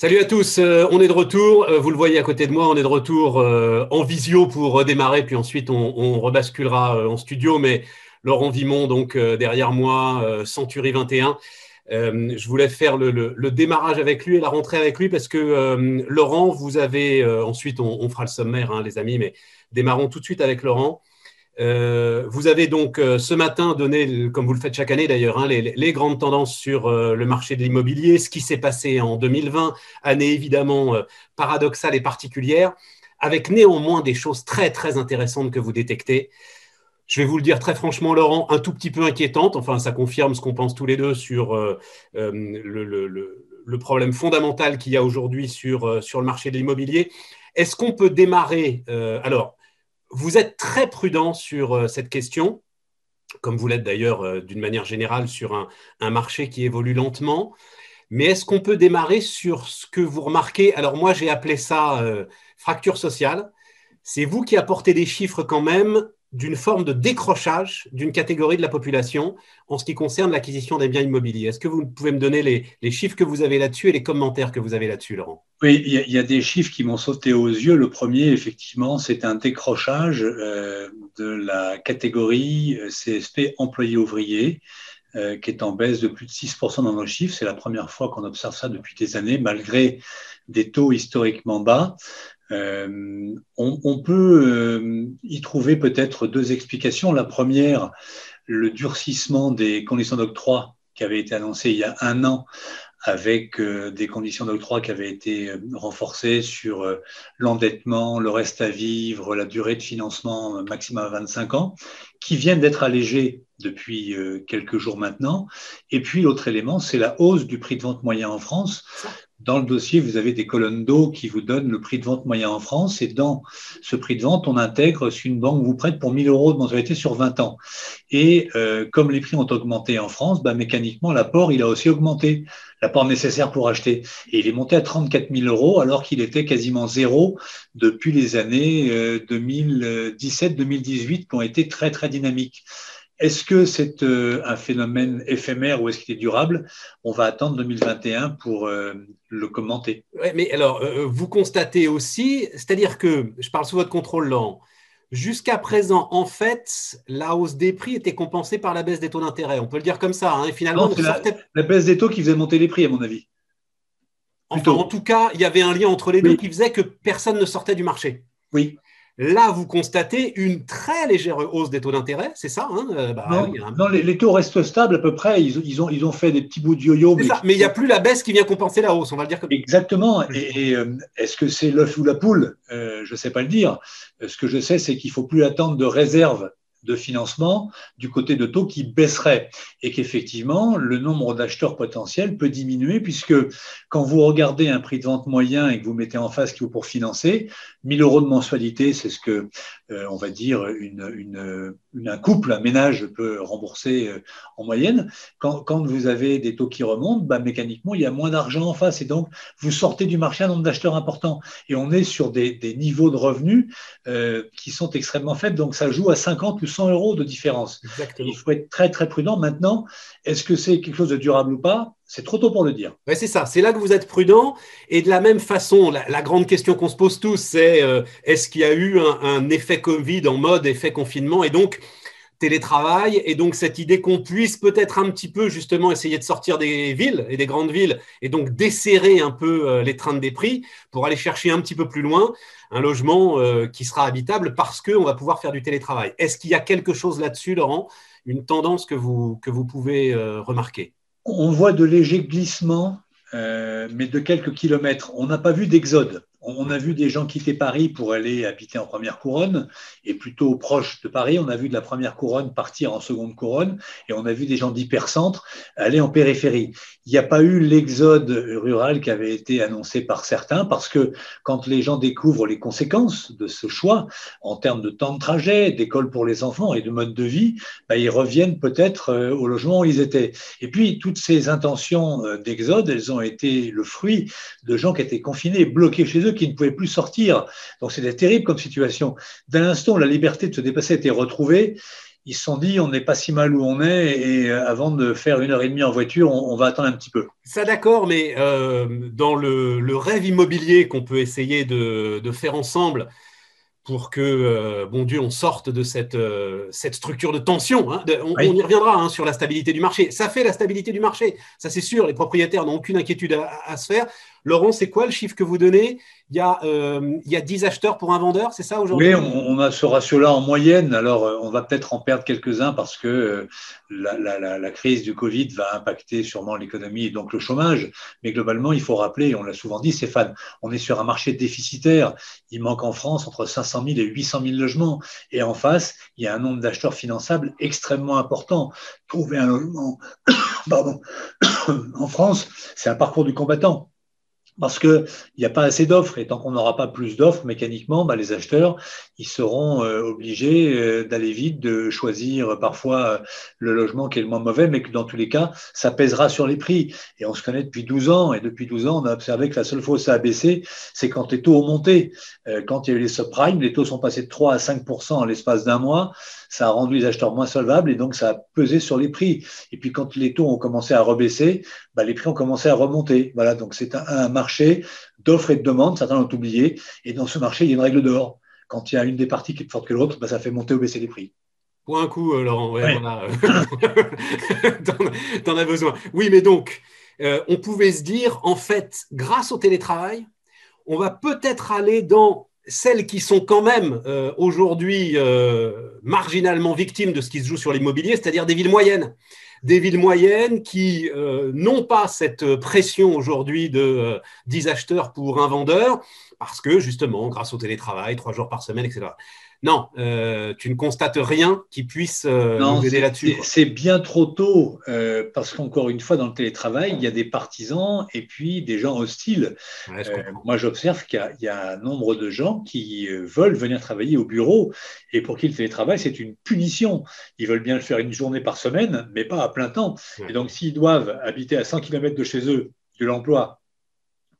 Salut à tous, euh, on est de retour. Euh, vous le voyez à côté de moi, on est de retour euh, en visio pour redémarrer, puis ensuite on, rebasculera en studio. Mais Laurent Vimon, donc derrière moi, Century 21. je voulais faire le, démarrage avec lui et la rentrée avec lui parce que Laurent, vous avez ensuite on, fera le sommaire, hein, les amis, mais démarrons tout de suite avec Laurent. Euh, vous avez donc euh, ce matin donné, comme vous le faites chaque année d'ailleurs, hein, les, grandes tendances sur euh, le marché de l'immobilier, ce qui s'est passé en 2020, année évidemment paradoxale et particulière, avec néanmoins des choses très très intéressantes que vous détectez. Je vais vous le dire très franchement, Laurent, un tout petit peu inquiétante. Enfin, ça confirme ce qu'on pense tous les deux sur le, problème fondamental qu'il y a aujourd'hui sur, sur le marché de l'immobilier. Est-ce qu'on peut démarrer Alors, vous êtes très prudent sur euh, cette question, comme vous l'êtes d'ailleurs euh, d'une manière générale sur un, marché qui évolue lentement. Mais est-ce qu'on peut démarrer sur ce que vous remarquez? Alors moi, j'ai appelé ça euh, fracture sociale. C'est vous qui apportez des chiffres quand même d'une forme de décrochage d'une catégorie de la population en ce qui concerne l'acquisition des biens immobiliers. Est-ce que vous pouvez me donner les, chiffres que vous avez là-dessus et les commentaires que vous avez là-dessus, Laurent? Oui, il y, a des chiffres qui m'ont sauté aux yeux. Le premier, effectivement, c'est un décrochage euh, de la catégorie euh, CSP employé-ouvrier euh, qui est en baisse de plus de 6% dans nos chiffres. C'est la première fois qu'on observe ça depuis des années, malgré des taux historiquement bas. Euh, on, peut euh, y trouver peut-être deux explications. La première, le durcissement des conditions d'octroi qui avait été annoncé il y a un an avec euh, des conditions d'octroi qui avaient été renforcées sur l'endettement, le reste à vivre, la durée de financement maximum à 25 ans, qui viennent d'être allégées depuis quelques jours maintenant. Et puis l'autre élément, c'est la hausse du prix de vente moyen en France. Dans le dossier, vous avez des colonnes d'eau qui vous donnent le prix de vente moyen en France. Et dans ce prix de vente, on intègre si une banque vous prête pour 1000 euros de mensualité sur 20 ans. Et euh, comme les prix ont augmenté en France, bah, mécaniquement, l'apport, il a aussi augmenté, l'apport nécessaire pour acheter. Et il est monté à 34 000 euros alors qu'il était quasiment zéro depuis les années 2017-2018 euh, qui ont été très, très dynamiques. Est-ce que c'est euh, un phénomène éphémère ou est-ce qu'il est durable? On va attendre 2021 pour euh, le commenter. mais alors, euh, vous constatez aussi, c'est-à-dire que, je parle sous votre contrôle, lent, jusqu'à présent, en fait, la hausse des prix était compensée par la baisse des taux d'intérêt. On peut le dire comme ça. Hein, et finalement, la, baisse des taux qui faisait monter les prix, à mon avis. en tout cas, il y avait un lien entre les deux qui faisait que personne ne sortait du marché. Oui. Là, vous constatez une très légère hausse des taux d'intérêt, c'est ça hein euh, bah non, les, taux restent stables à peu près. Ils, ont, ils ont fait des petits bouts de yo-yo. Mais, il n'y a plus la baisse qui vient compenser la hausse, on va le dire comme Exactement. Et, euh, est-ce que c'est l'œuf ou la poule? Euh, Je ne sais pas le dire. Ce que je sais, c'est qu'il ne faut plus attendre de réserve de financement du côté de taux qui baisserait et qu'effectivement le nombre d'acheteurs potentiels peut diminuer puisque quand vous regardez un prix de vente moyen et que vous mettez en face qui vaut pour financer 1000 euros de mensualité c'est ce que euh, on va dire un couple un ménage peut rembourser euh, en moyenne. Quand, quand, vous avez des taux qui remontent bah, mécaniquement il y a moins d'argent en face et donc vous sortez du marché un nombre d'acheteurs important. Et on est sur des, des niveaux de revenus euh, qui sont extrêmement faibles. Donc ça joue à 50 ou 100 euros de différence. Il faut être très très prudent. Maintenant, est-ce que c'est quelque chose de durable ou pas? C'est trop tôt pour le dire. c'est ça. C'est là que vous êtes prudent. Et de la même façon, la, grande question qu'on se pose tous, c'est euh, est-ce qu'il y a eu un, effet Covid en mode effet confinement? Et donc télétravail et donc cette idée qu'on puisse peut-être un petit peu justement essayer de sortir des villes et des grandes villes et donc desserrer un peu euh, les trains des prix pour aller chercher un petit peu plus loin un logement euh, qui sera habitable parce qu'on va pouvoir faire du télétravail. Est-ce qu'il y a quelque chose là-dessus, Laurent, une tendance que vous, que vous pouvez euh, remarquer? On voit de légers glissements, mais de quelques kilomètres. On n'a pas vu d'exode on a vu des gens quitter Paris pour aller habiter en première couronne et plutôt proche de Paris. On a vu de la première couronne partir en seconde couronne et on a vu des gens d'hypercentre aller en périphérie. Il n'y a pas eu l'exode rural qui avait été annoncé par certains parce que quand les gens découvrent les conséquences de ce choix en termes de temps de trajet, d'école pour les enfants et de mode de vie, bah, ils reviennent peut-être euh, au logement où ils étaient. Et puis toutes ces intentions euh, d'exode, elles ont été le fruit de gens qui étaient confinés, bloqués chez eux qui ne pouvaient plus sortir. Donc c'était terrible comme situation. D'un instant, la liberté de se dépasser était retrouvée. ils se sont dit on n'est pas si mal où on est et euh, avant de faire une heure et demie en voiture, on, va attendre un petit peu. Ça d'accord, mais euh, dans le, rêve immobilier qu'on peut essayer de, faire ensemble pour que, euh, bon Dieu, on sorte de cette, cette structure de tension. Hein, on, y reviendra hein, sur la stabilité du marché. Ça fait la stabilité du marché, ça c'est sûr. Les propriétaires n'ont aucune inquiétude à se faire. Laurent, c'est quoi le chiffre que vous donnez? Il y, a, euh, il y a 10 acheteurs pour un vendeur, c'est ça aujourd'hui? Oui, on, a ce ratio-là en moyenne. Alors, euh, on va peut-être en perdre quelques-uns parce que euh, la, crise du Covid va impacter sûrement l'économie et donc le chômage. Mais globalement, il faut rappeler, on l'a souvent dit, Stéphane, on est sur un marché déficitaire. Il manque en France entre 500 000 et 800 000 logements. Et en face, il y a un nombre d'acheteurs finançables extrêmement important. Trouver un logement en France, c'est un parcours du combattant parce qu'il n'y a pas assez d'offres. Et tant qu'on n'aura pas plus d'offres, mécaniquement, bah, les acheteurs, ils seront euh, obligés euh, d'aller vite, de choisir parfois euh, le logement qui est le moins mauvais, mais que dans tous les cas, ça pèsera sur les prix. Et on se connaît depuis 12 ans, et depuis 12 ans, on a observé que la seule fois où ça a baissé, c'est quand les taux ont monté. Quand il y a eu les subprimes, les taux sont passés de 3 à 5% en l'espace d'un mois ça a rendu les acheteurs moins solvables et donc ça a pesé sur les prix. Et puis quand les taux ont commencé à rebaisser, bah, les prix ont commencé à remonter. Voilà, donc c'est un, marché d'offres et de demandes, certains l'ont oublié. Et dans ce marché, il y a une règle d'or. Quand il y a une des parties qui est plus forte que l'autre, bah, ça fait monter ou baisser les prix. Pour un coup, euh, Laurent, ouais, t'en as besoin. Oui, mais donc, euh, on pouvait se dire, en fait, grâce au télétravail, on va peut-être aller dans celles qui sont quand même euh, aujourd'hui euh, marginalement victimes de ce qui se joue sur l'immobilier, c'est-à-dire des villes moyennes. Des villes moyennes qui euh, n'ont pas cette pression aujourd'hui de 10 acheteurs pour un vendeur, parce que justement, grâce au télétravail, trois jours par semaine, etc non, euh, tu ne constates rien qui puisse euh, nous aider là-dessus. C'est bien trop tôt, euh, parce qu'encore une fois, dans le télétravail, il y a des partisans et puis des gens hostiles. moi, j'observe qu'il y, a un nombre de gens qui veulent venir travailler au bureau et pour qui le télétravail, c'est une punition. Ils veulent bien le faire une journée par semaine, mais pas à plein temps. Et donc, s'ils doivent habiter à 100 km de chez eux, de l'emploi,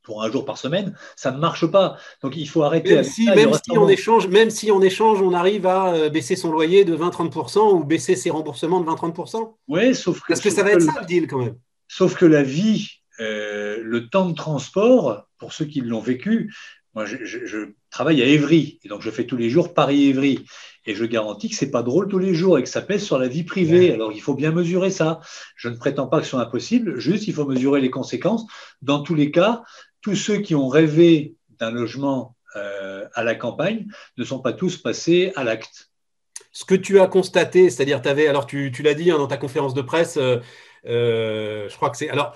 pour un jour par semaine, ça ne marche pas. Donc il faut arrêter. Même, si, même si, on échange, même si on échange, on arrive à euh, baisser son loyer de 20-30% ou baisser ses remboursements de 20-30%. Oui, sauf que. Parce que ça va être ça le deal quand même. Sauf que la vie, euh, le temps de transport, pour ceux qui l'ont vécu, moi je, travaille à Évry, et donc je fais tous les jours Paris-Évry. Et je garantis que c'est pas drôle tous les jours et que ça pèse sur la vie privée. Alors il faut bien mesurer ça. Je ne prétends pas que ce soit impossible, juste il faut mesurer les conséquences. Dans tous les cas, tous ceux qui ont rêvé d'un logement euh, à la campagne ne sont pas tous passés à l'acte. Ce que tu as constaté, c'est-à-dire, tu avais, alors tu, l'as dit hein, dans ta conférence de presse, euh, euh, je crois que c'est. Alors,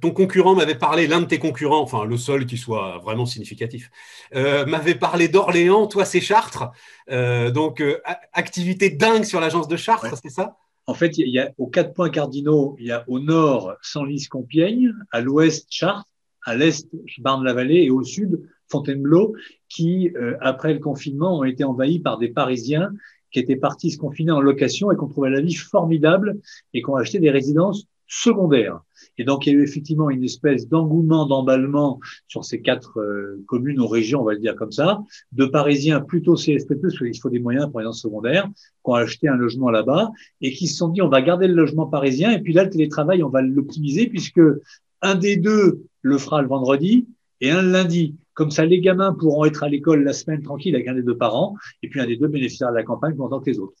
ton concurrent m'avait parlé, l'un de tes concurrents, enfin le seul qui soit vraiment significatif, m'avait parlé d'Orléans, toi c'est Chartres. donc, activité dingue sur l'agence de Chartres, c'est ça? En fait, il y a aux quatre points cardinaux, il y a au nord Senlis-Compiègne, à l'ouest Chartres, à l'est Marne-la-Vallée et au sud Fontainebleau, qui, euh, après le confinement, ont été envahis par des Parisiens qui étaient partis se confiner en location et qu'on trouvait la vie formidable et qui ont acheté des résidences secondaires. Et donc, il y a eu effectivement une espèce d'engouement, d'emballement sur ces quatre euh, communes ou régions, on va le dire comme ça, de Parisiens plutôt CSP+, parce qu'il faut des moyens pour les résidences secondaires, qui ont acheté un logement là-bas et qui se sont dit, on va garder le logement parisien et puis là, le télétravail, on va l'optimiser puisque un des deux le fera le vendredi et un le lundi. Comme ça, les gamins pourront être à l'école la semaine tranquille avec un des deux parents, et puis un des deux bénéficiaires de la campagne pendant que les autres.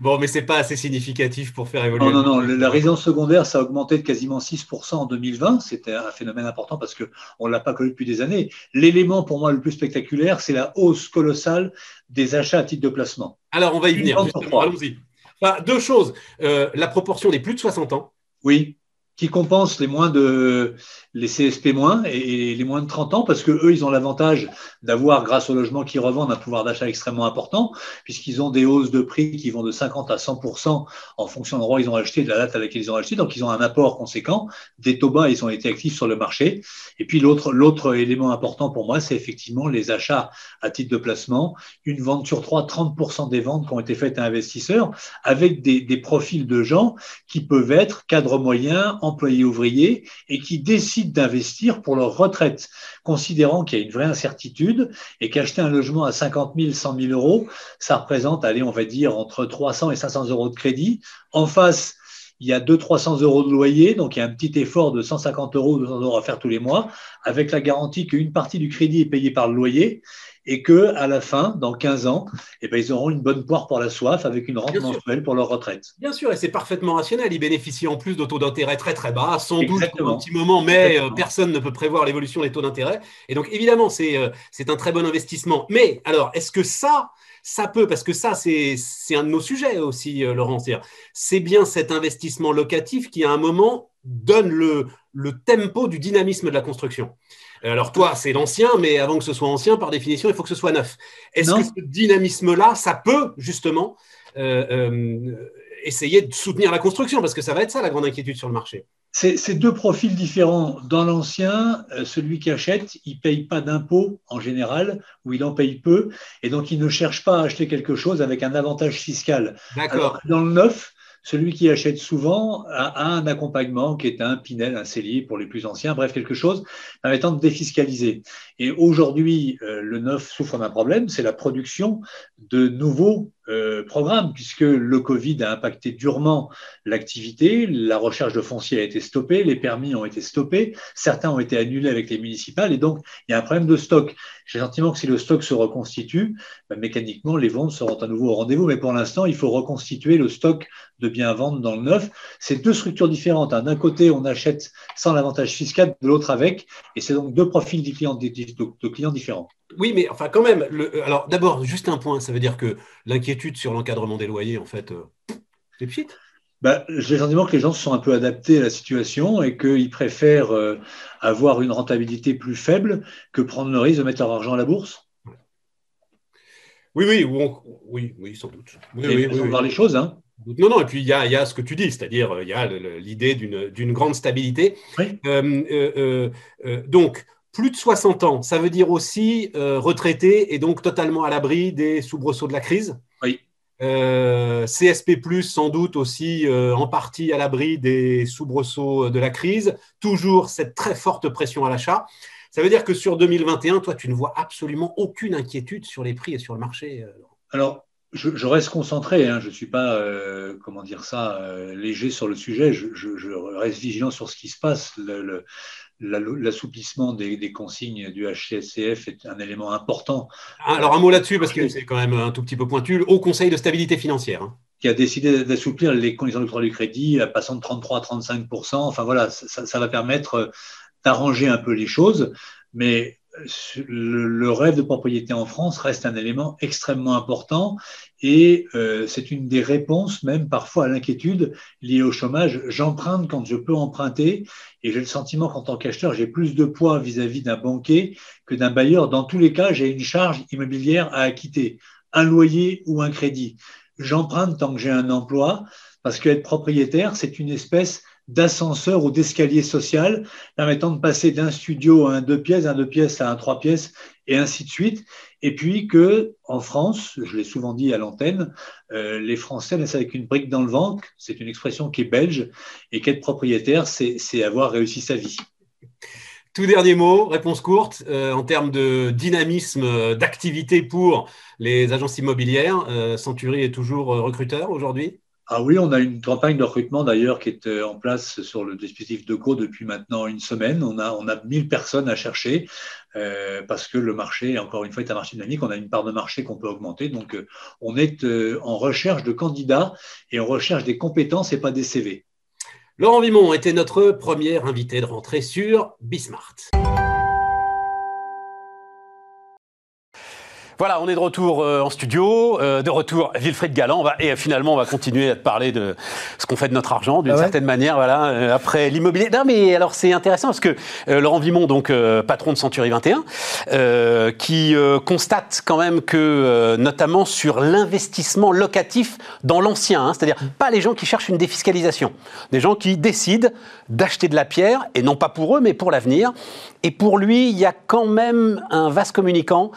Bon, mais c'est pas assez significatif pour faire évoluer. Non, non, non. La résidence secondaire, ça a augmenté de quasiment 6% en 2020. C'était un phénomène important parce qu'on ne l'a pas connu depuis des années. L'élément pour moi le plus spectaculaire, c'est la hausse colossale des achats à titre de placement. Alors, on va y venir. Allons-y. deux choses. Euh, la proportion des plus de 60 ans. Oui qui compense les moins de les CSP moins et les moins de 30 ans parce que eux ils ont l'avantage d'avoir grâce au logement qu'ils revendent un pouvoir d'achat extrêmement important puisqu'ils ont des hausses de prix qui vont de 50 à 100% en fonction de l'endroit ils ont acheté de la date à laquelle ils ont acheté. Donc ils ont un apport conséquent. Des taux bas ils ont été actifs sur le marché. Et puis l'autre l'autre élément important pour moi c'est effectivement les achats à titre de placement. Une vente sur trois 30% des ventes qui ont été faites à investisseurs avec des, des profils de gens qui peuvent être cadres moyens employés ouvriers et qui décident d'investir pour leur retraite, considérant qu'il y a une vraie incertitude et qu'acheter un logement à 50 000, 100 000 euros, ça représente, allez, on va dire, entre 300 et 500 euros de crédit. En face, il y a 200-300 euros de loyer, donc il y a un petit effort de 150 euros, 200 euros à faire tous les mois, avec la garantie qu'une partie du crédit est payée par le loyer et que à la fin, dans 15 ans, eh ben, ils auront une bonne poire pour la soif avec une rente mensuelle pour leur retraite. Bien sûr, et c'est parfaitement rationnel. Ils bénéficient en plus de taux d'intérêt très très bas, sans doute un petit moment, mais euh, personne ne peut prévoir l'évolution des taux d'intérêt. Et donc évidemment, c'est euh, c'est un très bon investissement. Mais alors, est-ce que ça, ça peut, parce que ça, c'est un de nos sujets aussi, euh, Laurent. C'est bien cet investissement locatif qui, à un moment, donne le, le tempo du dynamisme de la construction. Alors toi, c'est l'ancien, mais avant que ce soit ancien, par définition, il faut que ce soit neuf. Est-ce que ce dynamisme-là, ça peut justement euh, euh, essayer de soutenir la construction? Parce que ça va être ça la grande inquiétude sur le marché. C'est deux profils différents. Dans l'ancien, euh, celui qui achète, il ne paye pas d'impôts en général, ou il en paye peu, et donc il ne cherche pas à acheter quelque chose avec un avantage fiscal. D'accord. Dans le neuf, celui qui achète souvent a, un accompagnement qui est un Pinel, un cellier pour les plus anciens, bref, quelque chose permettant de défiscaliser. Et aujourd'hui, euh, le neuf souffre d'un problème, c'est la production de nouveaux euh, programme, puisque le Covid a impacté durement l'activité, la recherche de foncier a été stoppée, les permis ont été stoppés, certains ont été annulés avec les municipales, et donc il y a un problème de stock. J'ai le sentiment que si le stock se reconstitue, ben, mécaniquement, les ventes seront à nouveau au rendez-vous, mais pour l'instant, il faut reconstituer le stock de biens à vendre dans le neuf. C'est deux structures différentes. Hein. D'un côté, on achète sans l'avantage fiscal, de l'autre avec, et c'est donc deux profils de clients différents. Oui, mais enfin, quand même. Le, alors, d'abord, juste un point. Ça veut dire que l'inquiétude sur l'encadrement des loyers, en fait, euh, c'est pchit. Bah, J'ai le sentiment que les gens se sont un peu adaptés à la situation et qu'ils préfèrent euh, avoir une rentabilité plus faible que prendre le risque de mettre leur argent à la bourse. Oui, oui, oui, oui, sans doute. Oui, oui, oui, voir les choses. Hein. Non, non, et puis il y a, y a, ce que tu dis, c'est-à-dire il y a l'idée d'une grande stabilité. Oui. Euh, donc, plus de 60 ans, ça veut dire aussi euh, retraité et donc totalement à l'abri des soubresauts de la crise. Oui. Euh, CSP, sans doute aussi euh, en partie à l'abri des soubresauts de la crise. Toujours cette très forte pression à l'achat. Ça veut dire que sur 2021, toi, tu ne vois absolument aucune inquiétude sur les prix et sur le marché. Alors, je, reste concentré, hein. je ne suis pas, comment dire ça, léger sur le sujet, je, reste vigilant sur ce qui se passe. le, l'assouplissement des, consignes du HCSCF est un élément important. Ah, alors un mot là-dessus, parce que c'est quand même un tout petit peu pointu, au Conseil de stabilité financière. Hein. Qui a décidé d'assouplir les conditions d'octroi du crédit, passant de 33 à 35 Enfin voilà, ça va permettre d'arranger un peu les choses, mais le, rêve de propriété en France reste un élément extrêmement important et euh, c'est une des réponses même parfois à l'inquiétude liée au chômage. J'emprunte quand je peux emprunter et j'ai le sentiment qu'en tant qu'acheteur, j'ai plus de poids vis-à-vis d'un banquier que d'un bailleur. Dans tous les cas, j'ai une charge immobilière à acquitter, un loyer ou un crédit. J'emprunte tant que j'ai un emploi parce qu'être propriétaire, c'est une espèce d'ascenseur ou d'escalier social permettant de passer d'un studio à un deux pièces, un deux pièces à un trois pièces et ainsi de suite. Et puis que en France, je l'ai souvent dit à l'antenne, euh, les Français naissent avec une brique dans le ventre. C'est une expression qui est belge et qu'être propriétaire, c'est avoir réussi sa vie. Tout dernier mot, réponse courte, euh, en termes de dynamisme d'activité pour les agences immobilières, euh, Century est toujours recruteur aujourd'hui? Ah oui, on a une campagne de recrutement d'ailleurs qui est euh, en place sur le dispositif de co depuis maintenant une semaine. On a, on a 1000 personnes à chercher euh, parce que le marché, encore une fois, est un marché dynamique. On a une part de marché qu'on peut augmenter. Donc, euh, on est en recherche de candidats et on recherche des compétences et pas des CV. Laurent Vimon était notre premier invité de rentrée sur Bismart. Voilà, on est de retour euh, en studio, euh, de retour Wilfried Galland. va, et finalement, on va continuer à te parler de ce qu'on fait de notre argent, d'une ah certaine manière. Voilà, euh, après l'immobilier. Non, mais alors c'est intéressant parce que Laurent Vimon, donc patron de Century 21, qui constate quand même que, notamment sur l'investissement locatif dans l'ancien, hein, c'est-à-dire pas les gens qui cherchent une défiscalisation, des gens qui décident d'acheter de la pierre et non pas pour eux, mais pour l'avenir. Et pour lui, il y a quand même un vaste communicant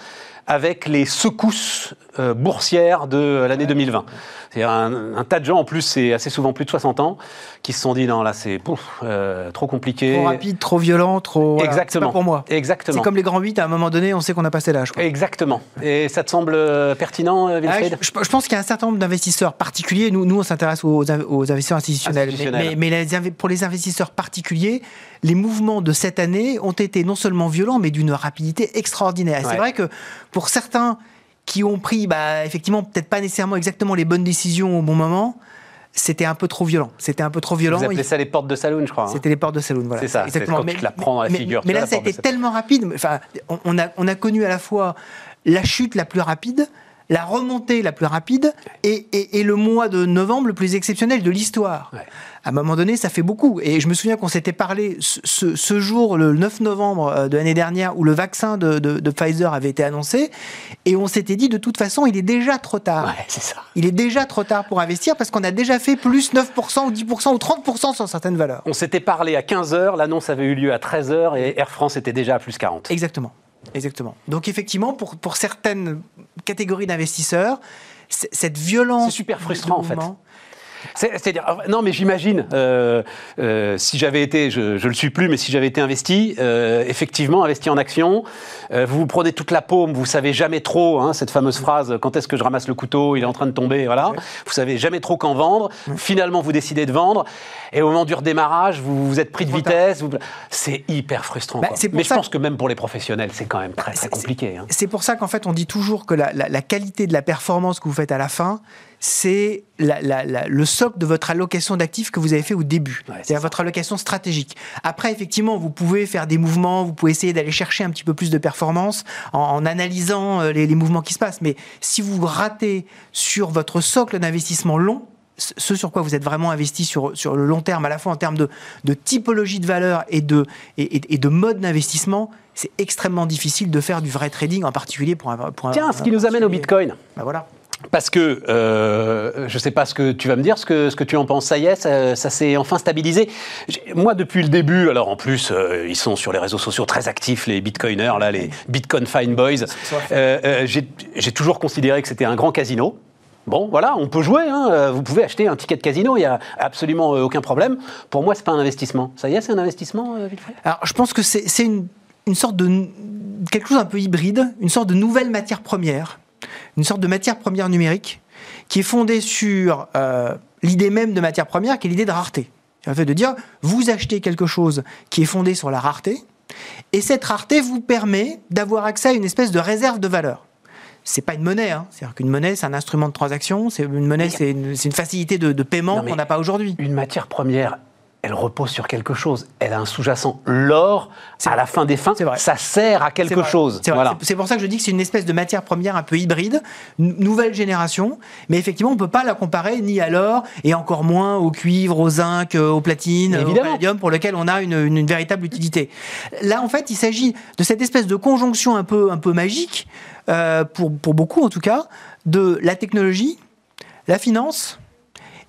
avec les secousses euh, boursières de l'année 2020. C'est un, un, tas de gens, en plus, c'est assez souvent plus de 60 ans, qui se sont dit non, là, c'est euh, trop compliqué. Trop rapide, trop violent, trop. Exactement. pas pour moi. Exactement. C'est comme les grands 8, à un moment donné, on sait qu'on a passé l'âge. Exactement. Et ça te semble euh, pertinent, ah, Wilfried je, pense qu'il y a un certain nombre d'investisseurs particuliers. Nous, nous on s'intéresse aux, aux, investisseurs institutionnels. Mais, mais, pour les investisseurs particuliers, les mouvements de cette année ont été non seulement violents, mais d'une rapidité extraordinaire. C'est vrai que pour certains qui ont pris, bah, effectivement, peut-être pas nécessairement exactement les bonnes décisions au bon moment, c'était un peu trop violent. C'était un peu trop violent. Vous appelez ça les portes de saloon, je crois. Hein. C'était les portes de saloon, voilà. C'est ça, exactement. Quand mais, tu te la prends dans la figure. Mais, là, ça a été tellement rapide. Enfin, on a, on a connu à la fois la chute la plus rapide, la remontée la plus rapide et, et, et, le mois de novembre le plus exceptionnel de l'histoire. À un moment donné, ça fait beaucoup. Et je me souviens qu'on s'était parlé ce, ce, jour, le 9 novembre euh, de l'année dernière, où le vaccin de, de, de, Pfizer avait été annoncé, et on s'était dit de toute façon, il est déjà trop tard. Ouais, c'est ça. Il est déjà trop tard pour investir parce qu'on a déjà fait plus 9% ou 10% ou 30% sur certaines valeurs. On s'était parlé à 15h, l'annonce avait eu lieu à 13h et Air France était déjà à plus 40. Exactement. Exactement. Donc effectivement, pour, pour certaines catégories d'investisseurs, cette violence... C'est super frustrant en fait. C'est-à-dire, non, mais j'imagine, euh, euh, si j'avais été, je ne le suis plus, mais si j'avais été investi, euh, effectivement, investi en action, vous vous prenez toute la paume, vous savez jamais trop, hein, cette fameuse phrase, quand est-ce que je ramasse le couteau, il est en train de tomber, voilà. Vous savez jamais trop quand vendre. Finalement, vous décidez de vendre, et au moment du redémarrage, vous, vous êtes pris de vitesse. C'est hyper frustrant. Bah, mais je pense que même pour les professionnels, c'est quand même très, très compliqué. Hein. C'est pour ça qu'en fait, on dit toujours que la, la, la qualité de la performance que vous faites à la fin, c'est le socle de votre allocation d'actifs que vous avez fait au début. c'est-à-dire votre allocation stratégique. Après, effectivement, vous pouvez faire des mouvements, vous pouvez essayer d'aller chercher un petit peu plus de performance en, analysant euh, les, mouvements qui se passent. Mais si vous ratez sur votre socle d'investissement long, ce sur quoi vous êtes vraiment investi sur, sur le long terme, à la fois en termes de, typologie de valeur et de, et, de mode d'investissement, c'est extrêmement difficile de faire du vrai trading, en particulier pour un. Pour Tiens, ce qui nous amène au Bitcoin. Ben voilà. Parce que euh, je ne sais pas ce que tu vas me dire, ce que, ce que tu en penses. Ça y est, ça, s'est enfin stabilisé. Moi, depuis le début, alors en plus, euh, ils sont sur les réseaux sociaux très actifs, les bitcoiners, là, les Bitcoin Fine Boys. Euh, j'ai toujours considéré que c'était un grand casino. Bon, voilà, on peut jouer. Hein. Vous pouvez acheter un ticket de casino, il n'y a absolument aucun problème. Pour moi, c'est pas un investissement. Ça y est, c'est un investissement, Wilfried? Alors, je pense que c'est une, une sorte de quelque chose un peu hybride, une sorte de nouvelle matière première une sorte de matière première numérique qui est fondée sur euh, l'idée même de matière première, qui est l'idée de rareté. Le fait de dire, vous achetez quelque chose qui est fondé sur la rareté, et cette rareté vous permet d'avoir accès à une espèce de réserve de valeur. C'est pas une monnaie, hein. c'est-à-dire qu'une monnaie, c'est un instrument de transaction, c'est une monnaie, c'est une, facilité de, de paiement qu'on n'a pas aujourd'hui. Une matière première elle repose sur quelque chose. Elle a un sous-jacent. L'or, à la fin des fins, ça sert à quelque chose. C'est pour ça que je dis que c'est une espèce de matière première un peu hybride, nouvelle génération, mais effectivement, on ne peut pas la comparer ni à l'or, et encore moins au cuivre, au zinc, euh, au platine, au palladium, pour lequel on a une, véritable utilité. Là, en fait, il s'agit de cette espèce de conjonction un peu, un peu magique, euh, pour, pour beaucoup en tout cas, de la technologie, la finance,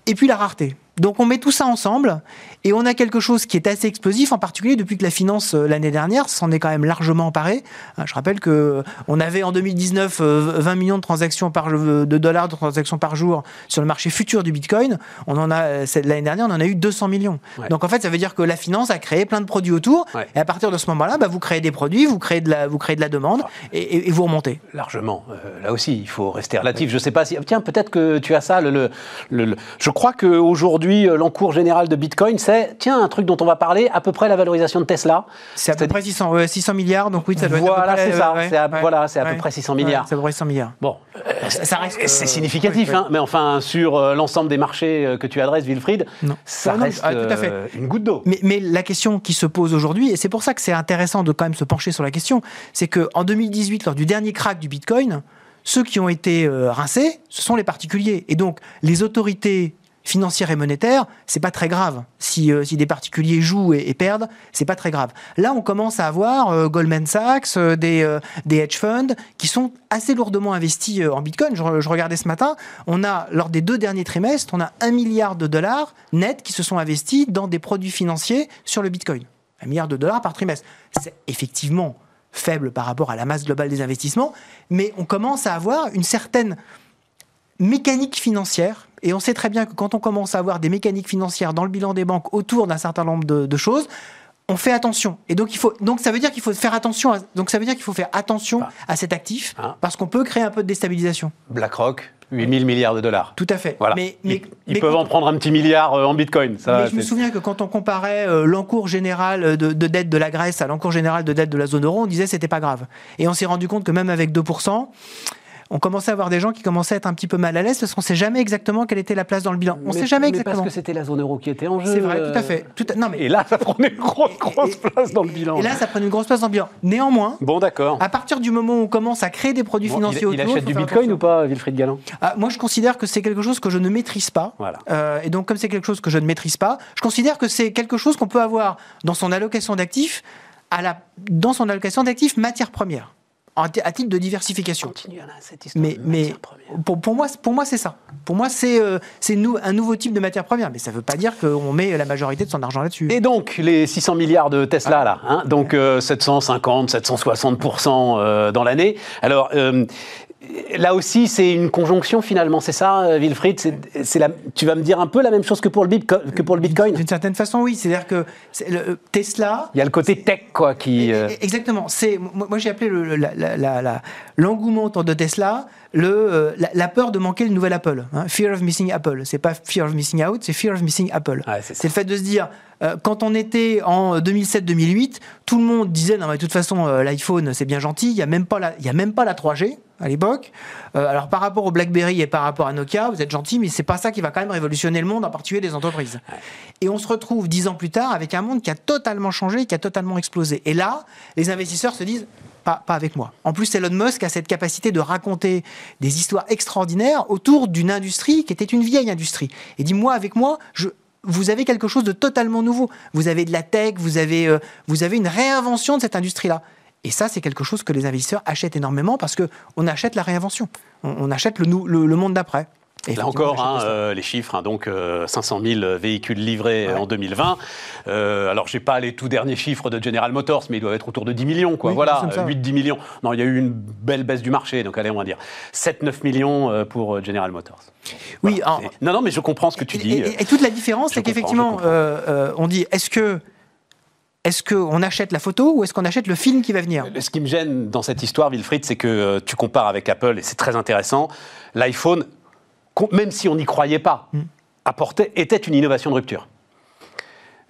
et puis la rareté. Donc on met tout ça ensemble et on a quelque chose qui est assez explosif, en particulier depuis que la finance euh, l'année dernière s'en est quand même largement emparée. Hein, je rappelle que euh, on avait en 2019 20 euh, millions de transactions par de dollars de transactions par jour sur le marché futur du Bitcoin. On en a l'année dernière, on en a eu 200 millions. Donc en fait, ça veut dire que la finance a créé plein de produits autour et à partir de ce moment-là, bah, vous créez des produits, vous créez de la, vous créez de la demande et, vous remontez. Largement. là aussi, il faut rester relatif. Je ne sais pas si tiens peut-être que tu as ça. Le, le, je crois qu'aujourd'hui l'encours général de Bitcoin tiens, un truc dont on va parler, à peu près la valorisation de Tesla. C'est à peu près 600, 600, milliards, donc oui, ça doit voilà, être. c'est ça. voilà, c'est à peu près 600 milliards. c'est à peu près 100 milliards. Bon, ça, reste. C'est euh, significatif, hein, mais enfin, sur euh, l'ensemble des marchés euh, que tu adresses, Wilfried, ça reste ah, tout à fait. une goutte d'eau. Mais, mais, la question qui se pose aujourd'hui, et c'est pour ça que c'est intéressant de quand même se pencher sur la question, c'est qu'en 2018, lors du dernier crack du Bitcoin, ceux qui ont été rincés, ce sont les particuliers. Et donc, les autorités financière et monétaire, c'est pas très grave. Si, euh, des particuliers jouent et, perdent, c'est pas très grave. Là, on commence à avoir euh, Goldman Sachs, euh, des, des hedge funds qui sont assez lourdement investis en Bitcoin. Je, regardais ce matin, on a, lors des deux derniers trimestres, on a un milliard de dollars nets qui se sont investis dans des produits financiers sur le Bitcoin. Un milliard de dollars par trimestre. C'est effectivement faible par rapport à la masse globale des investissements, mais on commence à avoir une certaine mécanique financière. Et on sait très bien que quand on commence à avoir des mécaniques financières dans le bilan des banques autour d'un certain nombre de, choses, on fait attention. Et donc, il faut, donc ça veut dire qu'il faut faire attention. À, donc ça veut dire qu'il faut faire attention ah. à cet actif ah. parce qu'on peut créer un peu de déstabilisation. BlackRock, 8 000 milliards de dollars. Tout à fait. Voilà. Mais, ils, peuvent en prendre un petit milliard euh, en Bitcoin. Ça, mais je me souviens que quand on comparait euh, l'encours général de, dette de la Grèce à l'encours général de dette de la zone euro, on disait que c'était pas grave. Et on s'est rendu compte que même avec 2%, on commençait à avoir des gens qui commençaient à être un petit peu mal à l'aise parce qu'on ne sait jamais exactement quelle était la place dans le bilan. On ne sait jamais exactement. parce que c'était la zone euro qui était en jeu. C'est vrai, tout à fait. Non, mais... Et là, ça prenait une grosse, grosse place dans le bilan. Et là, ça prenait une grosse place dans le bilan. Néanmoins, bon, d'accord. à partir du moment où on commence à créer des produits financiers il, il achète du bitcoin ou pas, Wilfried Galland? Ah, Moi, je considère que c'est quelque chose que je ne maîtrise pas. Voilà. Euh, et donc, comme c'est quelque chose que je ne maîtrise pas, je considère que c'est quelque chose qu'on peut avoir dans son allocation d'actifs, à la, dans son allocation d'actifs matière première à titre de diversification. mais mais pour, pour, moi, pour moi c'est ça. Pour moi, c'est euh, c'est un nouveau type de matière première. Mais ça ne veut pas dire qu'on met la majorité de son argent là-dessus. Et donc, les 600 milliards de Tesla, là, hein, donc 750, 760% euh, dans l'année. Alors, euh, là aussi, c'est une conjonction finalement, c'est ça, euh, Wilfried? C'est, la, Tu vas me dire un peu la même chose que pour le, que pour le Bitcoin? D'une certaine façon, oui. C'est-à-dire que le, euh, Tesla. Il y a le côté tech, quoi, qui. Euh, exactement. C'est, moi, j'ai appelé l'engouement autour de Tesla le, la, peur de manquer le nouvel Apple. Hein. Fear of missing Apple. C'est pas fear of missing out, c'est fear of missing Apple. c'est, le fait de se dire euh, quand on était en 2007-2008, tout le monde disait non mais de toute façon euh, l'iPhone c'est bien gentil, il n'y a même pas la, y a même pas la 3G à l'époque. Euh, alors par rapport au BlackBerry et par rapport à Nokia, vous êtes gentil, mais c'est pas ça qui va quand même révolutionner le monde, en particulier des entreprises. Et on se retrouve dix ans plus tard avec un monde qui a totalement changé, qui a totalement explosé. Et là, les investisseurs se disent pas, avec moi. En plus, Elon Musk a cette capacité de raconter des histoires extraordinaires autour d'une industrie qui était une vieille industrie. Et dit, moi, avec moi, je, vous avez quelque chose de totalement nouveau. Vous avez de la tech, vous avez, euh, vous avez une réinvention de cette industrie-là. Et ça, c'est quelque chose que les investisseurs achètent énormément parce qu'on achète la réinvention. On, achète le monde d'après. Là encore, hein, euh, les chiffres, hein, donc 500 euh, 000 véhicules livrés en 2020. Euh, alors, je n'ai pas les tout derniers chiffres de General Motors, mais ils doivent être autour de 10 millions, quoi. voilà, 8-10 millions. Non, il y a eu une belle baisse du marché, donc allez, on va dire 7-9 millions pour General Motors. Oui, non, non, mais je comprends ce que tu dis. Et, toute la différence, c'est qu'effectivement, on dit est-ce que est-ce qu'on achète la photo ou est-ce qu'on achète le film qui va venir? Ce qui me gêne dans cette histoire, Wilfried, c'est que tu compares avec Apple, et c'est très intéressant. L'iPhone même si on n'y croyait pas, mm. apportait, était une innovation de rupture.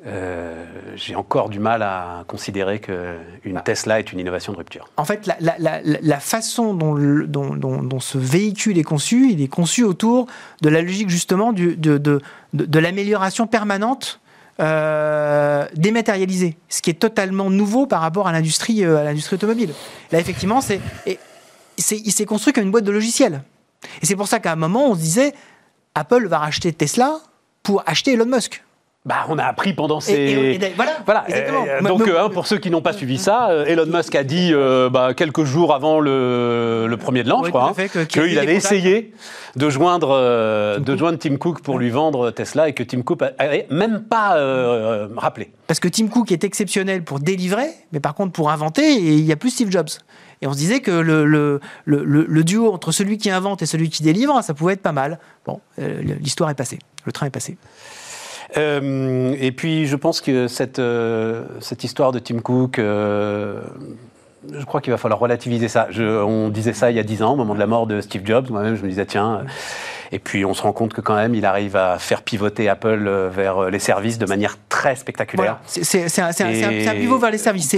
Euh, j'ai encore du mal à considérer qu'une bah. Tesla est une innovation de rupture. En fait, la, façon dont, ce véhicule est conçu, il est conçu autour de la logique justement de, l'amélioration permanente euh, dématérialisée, ce qui est totalement nouveau par rapport à l'industrie euh, à l'industrie automobile. Là, effectivement, c'est, il s'est construit comme une boîte de logiciels. Et c'est pour ça qu'à un moment, on se disait, Apple va racheter Tesla pour acheter Elon Musk. Bah, on a appris pendant ces. voilà, euh, donc, hein, pour ceux qui n'ont pas suivi ça, euh, Elon Musk a dit euh, bah, quelques jours avant le, premier de l'an, je crois, hein, qu'il avait essayé de joindre, de joindre Tim Cook pour lui vendre Tesla et que Tim Cook n'avait même pas rappelé. Parce que Tim Cook est exceptionnel pour délivrer, mais par contre pour inventer, il n'y a plus Steve Jobs. Et on se disait que le, le, le, duo entre celui qui invente et celui qui délivre, ça pouvait être pas mal. Bon, euh, l'histoire est passée, le train est passé. Euh, et puis, je pense que cette, euh, cette histoire de Tim Cook, je crois qu'il va falloir relativiser ça. Je, on disait ça il y a dix ans, au moment de la mort de Steve Jobs. Moi-même, je me disais, tiens, et puis on se rend compte que quand même, il arrive à faire pivoter Apple euh, vers euh, les services de manière très spectaculaire. C'est un, pivot vers les services.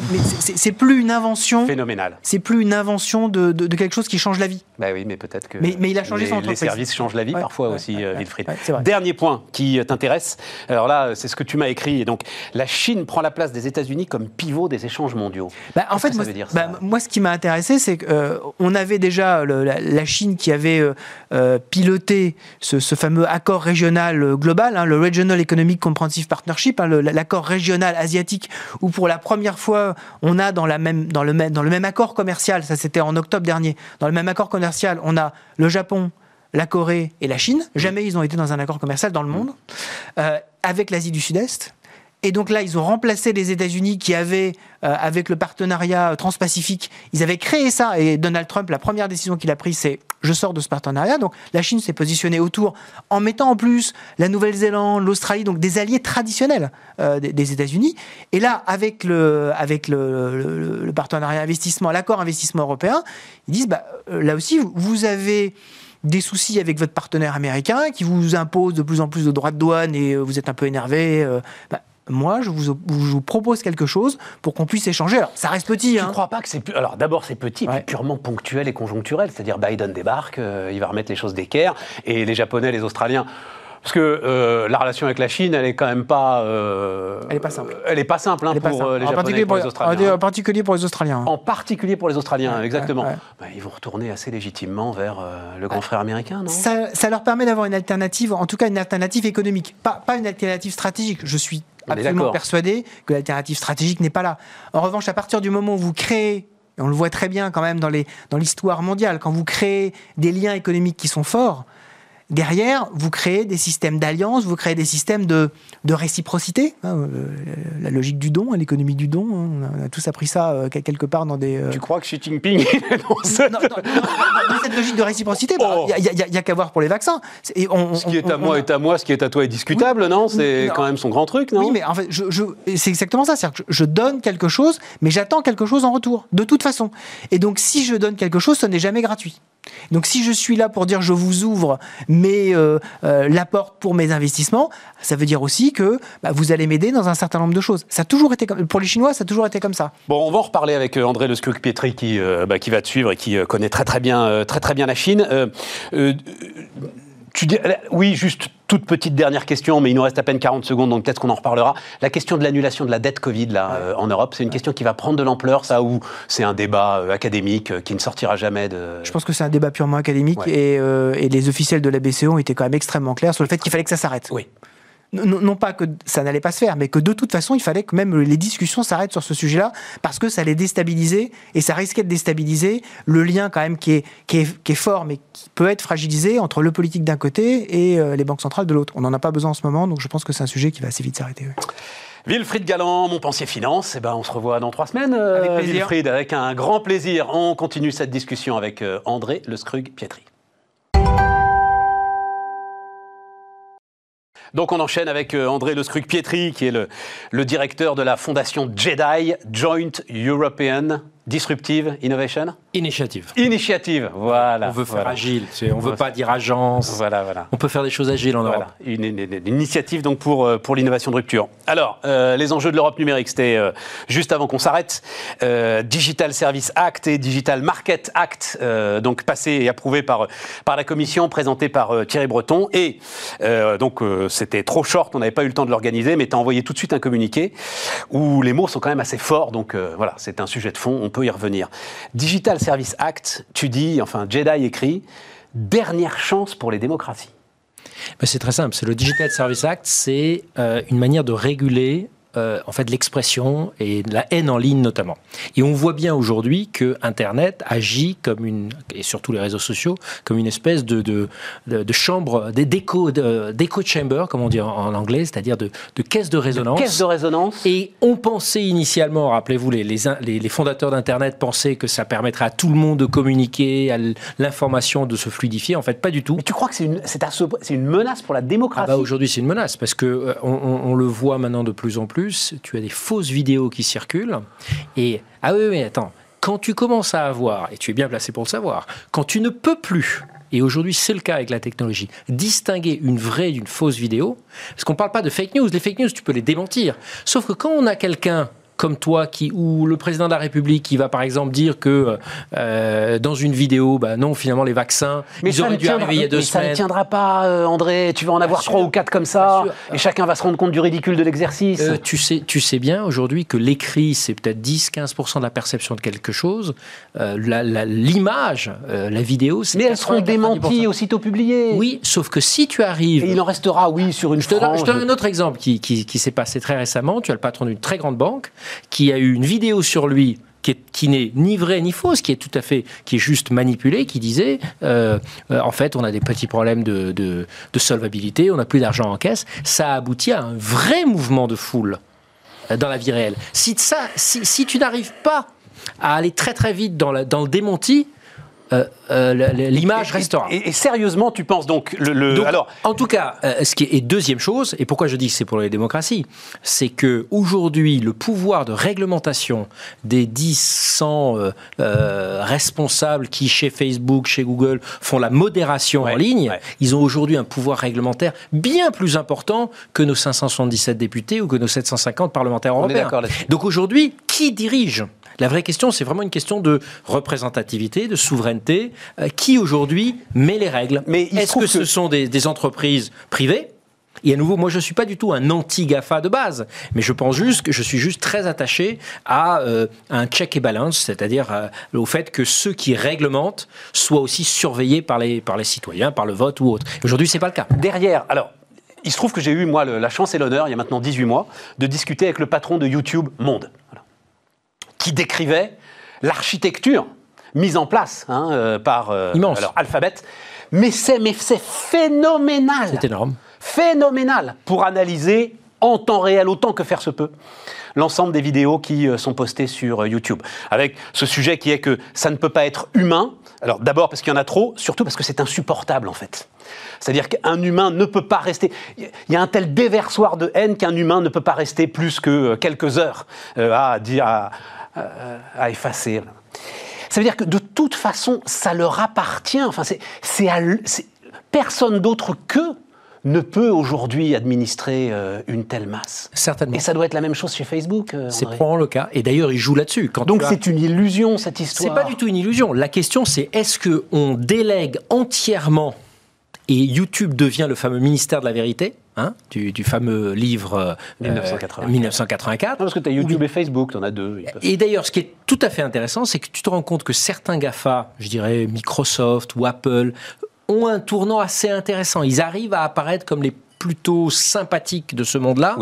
C'est plus une invention. Phénoménale. C'est plus une invention de, de, quelque chose qui change la vie. Bah oui, mais peut-être que. Mais, mais, il a changé les, son Les services changent la vie parfois aussi, Wilfried. Dernier point qui t'intéresse. Alors là, c'est ce que tu m'as écrit. Et donc, la Chine prend la place des États-Unis comme pivot des échanges mondiaux. Bah, en fait, moi, dire, bah, moi, ce qui m'a intéressé, c'est qu'on euh, avait déjà la, Chine qui avait piloté ce, fameux accord régional euh, global, hein, le Regional Economic Comprehensive Partnership, hein, l'accord régional asiatique, où pour la première fois, on a dans, la même, dans, le, même, dans le même accord commercial, ça c'était en octobre dernier, dans le même accord commercial, on a le Japon, la Corée et la Chine. Jamais ils ont été dans un accord commercial dans le monde. Euh, avec l'Asie du Sud-Est, Et donc là, ils ont remplacé les États-Unis qui avaient, euh, avec le partenariat transpacifique, ils avaient créé ça. Et Donald Trump, la première décision qu'il a prise, c'est je sors de ce partenariat. Donc la Chine s'est positionnée autour en mettant en plus la Nouvelle-Zélande, l'Australie, donc des alliés traditionnels euh, des, États-Unis. Et là, avec le, partenariat investissement, l'accord investissement européen, ils disent bah, euh, là aussi, vous avez des soucis avec votre partenaire américain qui vous impose de plus en plus de droits de douane et vous êtes un peu énervé. Bah, moi, je vous, propose quelque chose pour qu'on puisse échanger. Alors, ça reste petit. Je ne hein. crois pas que c'est... Alors, d'abord, c'est petit, puis purement ponctuel et conjoncturel. C'est-à-dire, Biden débarque, euh, il va remettre les choses d'équerre, et les Japonais, les Australiens... Parce que euh, la relation avec la Chine, elle est quand même pas. Euh, elle n'est pas simple. Elle n'est pas simple hein, pour les Japonais et pour les Australiens. En particulier pour les Australiens. En particulier pour les Australiens, exactement. Bah, ils vont retourner assez légitimement vers le grand frère américain, non? ça, ça, leur permet d'avoir une alternative, en tout cas une alternative économique, pas, pas une alternative stratégique. Je suis absolument persuadé que l'alternative stratégique n'est pas là. En revanche, à partir du moment où vous créez, et on le voit très bien quand même dans l'histoire dans mondiale, quand vous créez des liens économiques qui sont forts, Derrière, vous créez des systèmes d'alliance, vous créez des systèmes de, de réciprocité. Hein, euh, la logique du don, l'économie du don, hein, on a tous appris ça euh, quelque part dans des. Euh, tu crois que Xi Jinping dans cette... logique de réciprocité, il bah, n'y oh. a, qu'à voir pour les vaccins. Et on, ce qui est à moi est à moi, ce qui est à toi est discutable, non? C'est quand même son grand truc, non? Oui, mais en fait, je, c'est exactement ça. C'est-à-dire que je donne quelque chose, mais j'attends quelque chose en retour, de toute façon. Et donc, si je donne quelque chose, ce n'est jamais gratuit. Donc si je suis là pour dire je vous ouvre mais euh, euh, la porte pour mes investissements, ça veut dire aussi que bah, vous allez m'aider dans un certain nombre de choses. Ça a toujours été pour les Chinois, ça a toujours été comme ça. Bon, on va en reparler avec euh, André Le Pietri qui, bah, qui va te suivre et qui connaît très très bien, très très bien la Chine. tu dis, oui, juste toute petite dernière question, mais il nous reste à peine 40 secondes, donc peut-être qu'on en reparlera. La question de l'annulation de la dette Covid là, euh, en Europe, c'est une question qui va prendre de l'ampleur, ça, ou c'est un débat euh, académique euh, qui ne sortira jamais de... Je pense que c'est un débat purement académique, et, et, les officiels de la BCE ont été quand même extrêmement clairs sur le fait qu'il fallait que ça s'arrête. Oui non, pas que ça n'allait pas se faire, mais que de toute façon, il fallait que même les discussions s'arrêtent sur ce sujet-là, parce que ça allait déstabiliser, et ça risquait de déstabiliser le lien quand même qui est, qui est, qui est fort, mais qui peut être fragilisé entre le politique d'un côté et euh, les banques centrales de l'autre. On n'en a pas besoin en ce moment, donc je pense que c'est un sujet qui va assez vite s'arrêter. Wilfried Galland, mon pensier finance, eh ben on se revoit dans trois semaines, euh, avec Wilfried, avec un grand plaisir. On continue cette discussion avec euh, André Le Scrug Donc on enchaîne avec euh, André Le Pietri, qui est le, le directeur de la fondation JEDI, Joint European Disruptive Innovation Initiative. Initiative, voilà. On veut faire agile, on ne veut pas dire agence. Voilà, voilà. On peut faire des choses agiles en Europe. Une, initiative donc pour, euh, pour l'innovation de rupture. Alors, euh, les enjeux de l'Europe numérique, c'était euh, juste avant qu'on s'arrête. Digital Service Act et Digital Market Act, donc passé et approuvé par, par la Commission, présenté par Thierry Breton. Et donc, c'était trop short, on n'avait pas eu le temps de l'organiser, mais tu as envoyé tout de suite un communiqué où les mots sont quand même assez forts. Donc, voilà, c'est un sujet de fond, on peut y revenir. Digital Service Act, tu dis, enfin Jedi écrit, dernière chance pour les démocraties. C'est très simple. C'est le Digital Service Act, c'est euh, une manière de réguler euh, en fait l'expression et la haine en ligne notamment. Et on voit bien aujourd'hui que Internet agit comme une et surtout les réseaux sociaux comme une espèce de de, de, chambre d'écho d'écho chamber comme on dit en, anglais, c'est-à-dire de, de caisse de résonance. caisse de résonance. Et on pensait initialement, rappelez-vous, les, les, les fondateurs d'Internet pensaient que ça permettrait à tout le monde de communiquer, à l'information de se fluidifier. En fait, pas du tout. Mais tu crois que c'est une c'est une menace pour la démocratie? Ah bah Aujourd'hui, c'est une menace parce que euh, on, on le voit maintenant de plus en plus tu as des fausses vidéos qui circulent. Et, ah oui, mais attends, quand tu commences à avoir, et tu es bien placé pour le savoir, quand tu ne peux plus et aujourd'hui c'est le cas avec la technologie, distinguer une vraie d'une fausse vidéo, parce qu'on ne parle pas de fake news, les fake news tu peux les démentir, sauf que quand on a quelqu'un comme toi qui ou le président de la République qui va par exemple dire que euh, dans une vidéo, bah non, finalement les vaccins, mais ils auraient dû arriver il y a deux mais semaines. Ça ne tiendra pas, euh, André. Tu vas en avoir trois ou quatre comme ça, et chacun va se rendre compte du ridicule de l'exercice. Euh, tu sais, tu sais bien aujourd'hui que l'écrit c'est peut-être 10-15% de la perception de quelque chose. L'image, la, vidéo, c'est. Mais elles seront démenties aussitôt publiées. Oui, sauf que si tu arrives. Et il en restera, oui, sur une. Je te, donne, je te donne un autre exemple qui, qui, qui s'est passé très récemment. Tu as le patron d'une très grande banque qui a eu une vidéo sur lui qui, n'est ni vraie ni fausse, qui est tout à fait, qui est juste manipulée, qui disait, euh, euh, en fait, on a des petits problèmes de, solvabilité, on n'a plus d'argent en caisse. Ça a abouti à un vrai mouvement de foule dans la vie réelle. Si, ça, si, si tu n'arrives pas à aller très très vite dans le démenti, euh, euh, l'image restera. Et, sérieusement, tu penses donc le. alors, en tout cas, euh, ce qui est deuxième chose, et pourquoi je dis que c'est pour les démocraties, c'est que aujourd'hui, le pouvoir de réglementation des 10, 100 responsables qui chez Facebook, chez Google font la modération en ligne, ils ont aujourd'hui un pouvoir réglementaire bien plus important que nos 577 députés ou que nos 750 parlementaires européens. Donc aujourd'hui, qui dirige? La vraie question, c'est vraiment une question de représentativité, de souveraineté. Euh, qui aujourd'hui met les règles? Est-ce que, ce sont des, entreprises privées? Et à nouveau, moi, je ne suis pas du tout un anti-GAFA de base, mais je pense juste que je suis juste très attaché à euh, un check et balance, c'est-à-dire euh, au fait que ceux qui réglementent soient aussi surveillés par les, par les citoyens, par le vote ou autre. Aujourd'hui, ce n'est pas le cas. Derrière, alors, il se trouve que j'ai eu, moi, la chance et l'honneur, il y a maintenant 18 mois, de discuter avec le patron de YouTube Monde qui décrivait l'architecture mise en place hein, euh, par euh, Alphabet. Mais c'est mais phénoménal. C'est énorme. Phénoménal pour analyser en temps réel autant que faire se peut l'ensemble des vidéos qui euh, sont postées sur YouTube. Avec ce sujet qui est que ça ne peut pas être humain. Alors d'abord parce qu'il y en a trop, surtout parce que c'est insupportable en fait. C'est-à-dire qu'un humain ne peut pas rester. Il y a un tel déversoir de haine qu'un humain ne peut pas rester plus que quelques heures à dire. À, à, effacer. Ça veut dire que de toute façon, ça leur appartient. Enfin, c'est, personne d'autre qu'eux ne peut aujourd'hui administrer euh, une telle masse. Certainement. Et ça doit être la même chose chez Facebook. Euh, c'est probablement le cas. Et d'ailleurs, ils jouent là-dessus. Donc c'est une illusion cette histoire. C'est pas du tout une illusion. La question, c'est est-ce que on délègue entièrement et YouTube devient le fameux ministère de la vérité Hein, du, fameux livre 1984. Euh, parce que tu as YouTube et Facebook, tu en as deux. Et d'ailleurs, ce qui est tout à fait intéressant, c'est que tu te rends compte que certains GAFA, je dirais Microsoft ou Apple, ont un tournant assez intéressant. Ils arrivent à apparaître comme les plutôt sympathique de ce monde-là.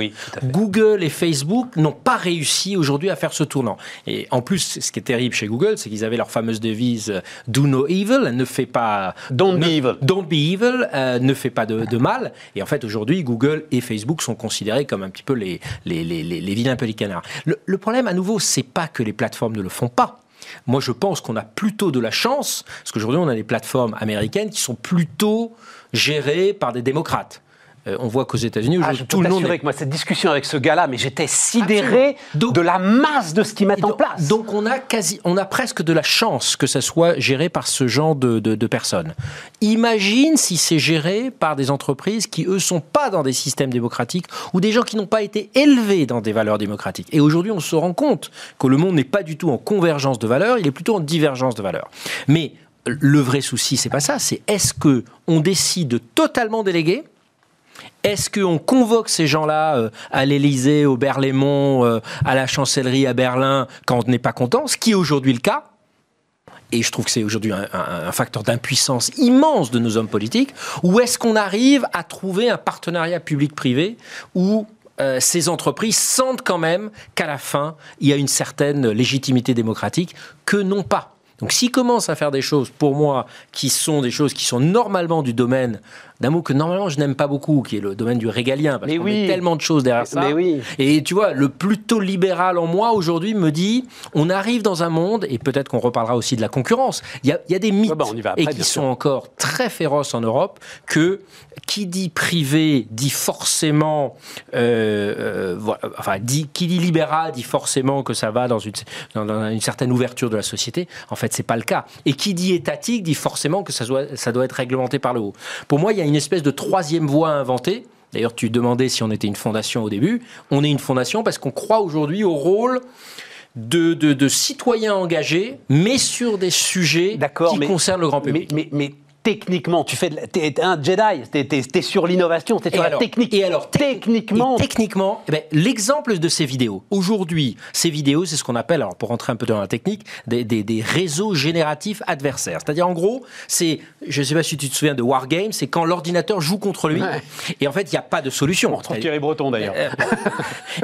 Google et Facebook n'ont pas réussi aujourd'hui à faire ce tournant. Et en plus, ce qui est terrible chez Google, c'est qu'ils avaient leur fameuse devise euh, Do no evil, ne fait pas. Don't be evil. Don't be evil, euh, ne fait pas de, mal. Et en fait, aujourd'hui, Google et Facebook sont considérés comme un petit peu les, les, les, les, vilains petits canards. Le, le problème, à nouveau, c'est pas que les plateformes ne le font pas. Moi, je pense qu'on a plutôt de la chance, parce qu'aujourd'hui, on a des plateformes américaines qui sont plutôt gérées par des démocrates. Euh, on voit qu'aux États-Unis, ah, tout le monde. Est... que moi, cette discussion avec ce gars-là, mais j'étais sidéré de la masse de ce qu'ils mettent en place. Donc, on a quasi, on a presque de la chance que ça soit géré par ce genre de, personnes. Imagine si c'est géré par des entreprises qui, eux, sont pas dans des systèmes démocratiques ou des gens qui n'ont pas été élevés dans des valeurs démocratiques. Et aujourd'hui, on se rend compte que le monde n'est pas du tout en convergence de valeurs, il est plutôt en divergence de valeurs. Mais le vrai souci, c'est pas ça. C'est est-ce que on décide de totalement déléguer est-ce qu'on convoque ces gens-là euh, à l'Élysée, au Berlaymont, euh, à la chancellerie à Berlin quand on n'est pas content Ce qui est aujourd'hui le cas. Et je trouve que c'est aujourd'hui un, facteur d'impuissance immense de nos hommes politiques. Ou est-ce qu'on arrive à trouver un partenariat public-privé où euh, ces entreprises sentent quand même qu'à la fin, il y a une certaine légitimité démocratique que non pas donc s'ils commencent à faire des choses, pour moi, qui sont des choses qui sont normalement du domaine d'un mot que normalement je n'aime pas beaucoup, qui est le domaine du régalien, parce qu'il y a tellement de choses derrière ça. Et tu vois, le plutôt libéral en moi aujourd'hui me dit, on arrive dans un monde, et peut-être qu'on reparlera aussi de la concurrence, il y a, y a des mythes, bah, et qui sont encore très féroces en Europe, que qui dit privé dit forcément, euh, euh, enfin, dit, qui dit libéral dit forcément que ça va dans une, dans une certaine ouverture de la société. En fait, c'est pas le cas. Et qui dit étatique dit forcément que ça doit, ça doit être réglementé par le haut. Pour moi, il y a une espèce de troisième voie inventée. D'ailleurs, tu demandais si on était une fondation au début. On est une fondation parce qu'on croit aujourd'hui au rôle de, de, citoyens engagés, mais sur des sujets qui concernent le grand public. mais, mais techniquement, tu fais, es un Jedi, tu es, sur l'innovation, tu es sur la technique. Et alors, techniquement, techniquement, eh ben, l'exemple de ces vidéos. Aujourd'hui, ces vidéos, c'est ce qu'on appelle, alors pour rentrer un peu dans la technique, des, des, réseaux génératifs adversaires. C'est-à-dire, en gros, c'est, je ne sais pas si tu te souviens de Wargame, c'est quand l'ordinateur joue contre lui. Et en fait, il n'y a pas de solution. On retrouve Thierry Breton d'ailleurs. Euh,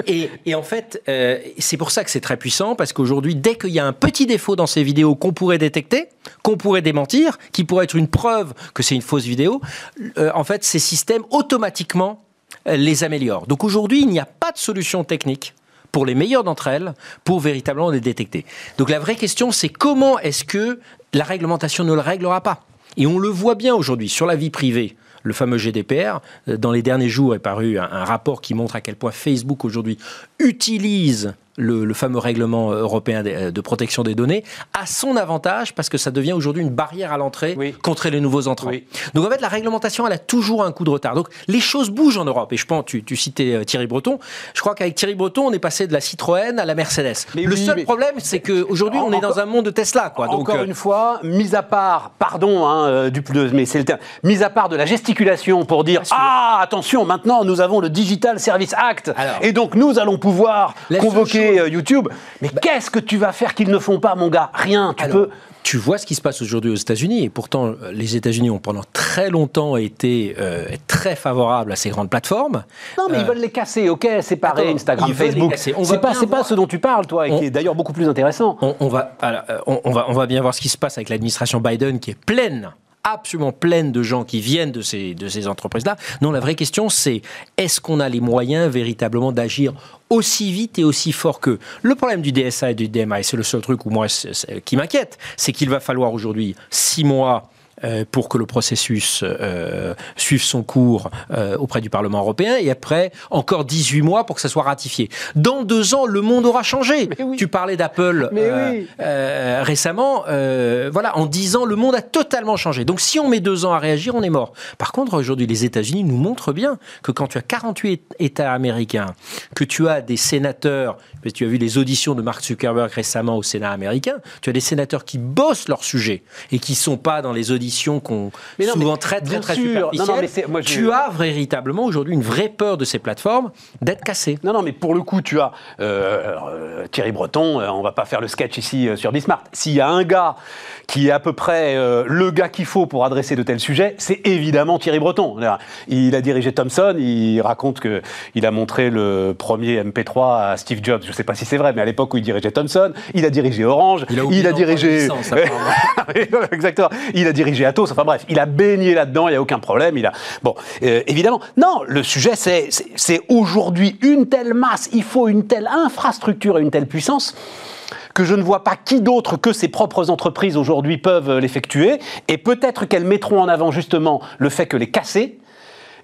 et, et, en fait, euh, c'est pour ça que c'est très puissant, parce qu'aujourd'hui, dès qu'il y a un petit défaut dans ces vidéos qu'on pourrait détecter, qu'on pourrait démentir, qui pourrait être une preuve que c'est une fausse vidéo, euh, en fait, ces systèmes automatiquement euh, les améliorent. Donc aujourd'hui, il n'y a pas de solution technique pour les meilleures d'entre elles pour véritablement les détecter. Donc la vraie question, c'est comment est-ce que la réglementation ne le réglera pas? Et on le voit bien aujourd'hui sur la vie privée le fameux GDPR. Euh, dans les derniers jours est paru un, un rapport qui montre à quel point Facebook aujourd'hui utilise le, fameux règlement européen de, protection des données à son avantage parce que ça devient aujourd'hui une barrière à l'entrée contre les nouveaux entrants. Donc en fait, la réglementation, elle a toujours un coup de retard. Donc les choses bougent en Europe. Et je pense, tu, citais euh, Thierry Breton, je crois qu'avec Thierry Breton, on est passé de la Citroën à la Mercedes. le seul problème, c'est qu'aujourd'hui, on est dans un monde de Tesla. Quoi. Donc, encore euh, une fois, mis à part, pardon, hein, euh, du, mais c'est le terme, mis à part de la gesticulation pour dire Ah, attention, maintenant nous avons le Digital Service Act. et donc nous allons pouvoir convoquer euh, YouTube. Mais bah- qu'est-ce que tu vas faire qu'ils ne font pas, mon gars? Rien. Tu peux. Tu vois ce qui se passe aujourd'hui aux États-Unis, et pourtant euh, les États-Unis ont pendant très longtemps été euh, très favorables à ces grandes plateformes. Non, mais ils veulent les casser, ok, séparer Instagram, Facebook. C'est pas, pas ce dont tu parles, toi, et qui est d'ailleurs beaucoup plus intéressant. On, va, on, va, on va bien voir ce qui se passe avec l'administration Biden, qui est pleine absolument pleine de gens qui viennent de ces, de ces entreprises-là. Non, la vraie question, c'est est-ce qu'on a les moyens véritablement d'agir aussi vite et aussi fort que Le problème du DSA et du DMA, c'est le seul truc où moi, qui m'inquiète, c'est qu'il va falloir aujourd'hui six mois euh, pour que le processus euh, suive son cours euh, auprès du Parlement européen et après encore 18 mois pour que ça soit ratifié. Dans deux ans, le monde aura changé. Tu parlais d'Apple récemment. voilà, en dix ans, le monde a totalement changé. Donc si on met deux ans à réagir, on est mort. Par contre, aujourd'hui, les États-Unis nous montrent bien que quand tu as 48 États américains, que tu as des sénateurs, tu as vu les auditions de Mark Zuckerberg récemment au Sénat américain, tu as des sénateurs qui bossent leur sujet et qui sont pas dans les auditions qu'on souvent très très très tu as véritablement aujourd'hui une vraie peur de ces plateformes d'être cassées. Non, non, mais pour le coup, tu as euh, euh, Thierry Breton. Euh, on va pas faire le sketch ici sur Bismart. S'il y a un gars qui est à peu près le gars qu'il faut pour adresser de tels sujets, c'est évidemment Thierry Breton. Il a dirigé Thomson. Il raconte que il a montré le premier MP3 à Steve Jobs. Je sais pas si c'est vrai, mais à l'époque où il dirigeait Thomson, il a dirigé Orange. Il a, il a dirigé. Exactement. Il a dirigé Atos, enfin bref, il a baigné là-dedans, il n'y a aucun problème. Il a... Bon, euh, évidemment, non, le sujet, c'est aujourd'hui une telle masse, il faut une telle infrastructure et une telle puissance que je ne vois pas qui d'autre que ses propres entreprises aujourd'hui peuvent l'effectuer, et peut-être qu'elles mettront en avant justement le fait que les casser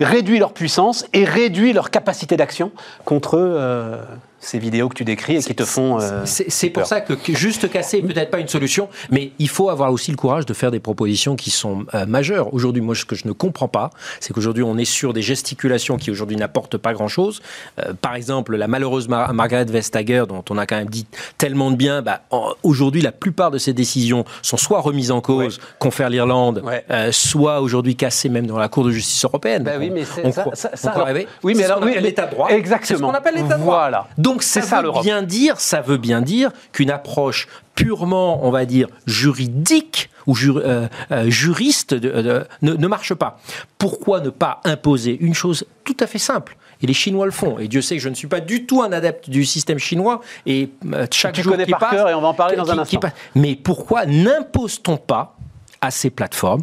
réduit leur puissance et réduit leur capacité d'action contre euh, ces vidéos que tu décris et qui te font. Euh, c'est pour ça que, juste casser n'est peut-être pas une solution, mais il faut avoir aussi le courage de faire des propositions qui sont euh, majeures. Aujourd'hui, moi, ce que je ne comprends pas, c'est qu'aujourd'hui, on est sur des gesticulations qui aujourd'hui n'apportent pas grand-chose. Euh, par exemple, la malheureuse Margaret Vestager, dont on a quand même dit tellement de bien, bah, aujourd'hui, la plupart de ces décisions sont soit remises en cause, confère l'Irlande, soit aujourd'hui cassées même dans la Cour de justice européenne. Bah oui, mais on, ça, ça, ça, oui, mais alors, l'état de droit. Exactement. C'est ce qu'on appelle l'état de droit. Voilà. Donc ça, veut bien dire, ça veut bien dire qu'une approche purement, on va dire, juridique ou euh, euh, juriste ne, ne, marche pas. Pourquoi ne pas imposer une chose tout à fait simple? Et les Chinois le font. Et Dieu sait que je ne suis pas du tout un adepte du système chinois. Et euh, chaque tu jour connais qui par passe, cœur et on va en parler dans un instant. mais pourquoi n'impose-t-on pas à ces plateformes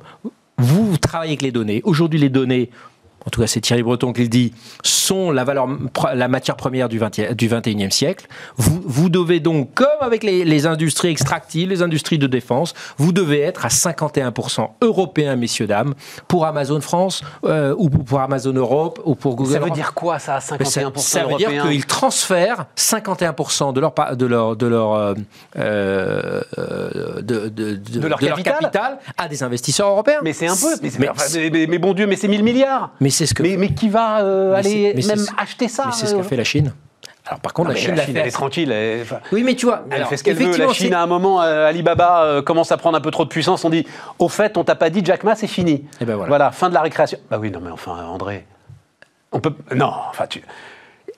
vous travaillez avec les données. Aujourd'hui, les données, en tout cas c'est Thierry Breton qui le dit, sont la, valeur, la matière première du, 20, du 21e siècle. Vous, vous devez donc, comme avec les, les, industries extractives, les industries de défense, vous devez être à 51% européen, messieurs, dames, pour Amazon France, euh, ou pour Amazon Europe, ou pour Google. Ça veut dire quoi ça, 51% Ça, ça veut dire qu'ils transfèrent 51% de leur, de leur, de leur, euh, euh de, de, de, leur, capital. leur, capital. à des investisseurs européens. Mais c'est un peu. Mais, mais, mais, bon Dieu, mais c'est 1000 milliards. Mais c'est ce que. Mais, qui va euh, aller même acheter ça Mais c'est ce qu'a euh, fait la Chine. Alors par contre, non, la Chine, la Chine elle est tranquille. Elle, oui, mais tu vois, elle fait ce qu'elle veut. La Chine, à un moment, euh, Alibaba euh, commence à prendre un peu trop de puissance. On dit, au fait, on t'a pas dit Jack Ma, c'est fini. Et ben voilà. voilà. fin de la récréation. Bah oui, non, mais enfin, André, on peut, non, enfin, tu.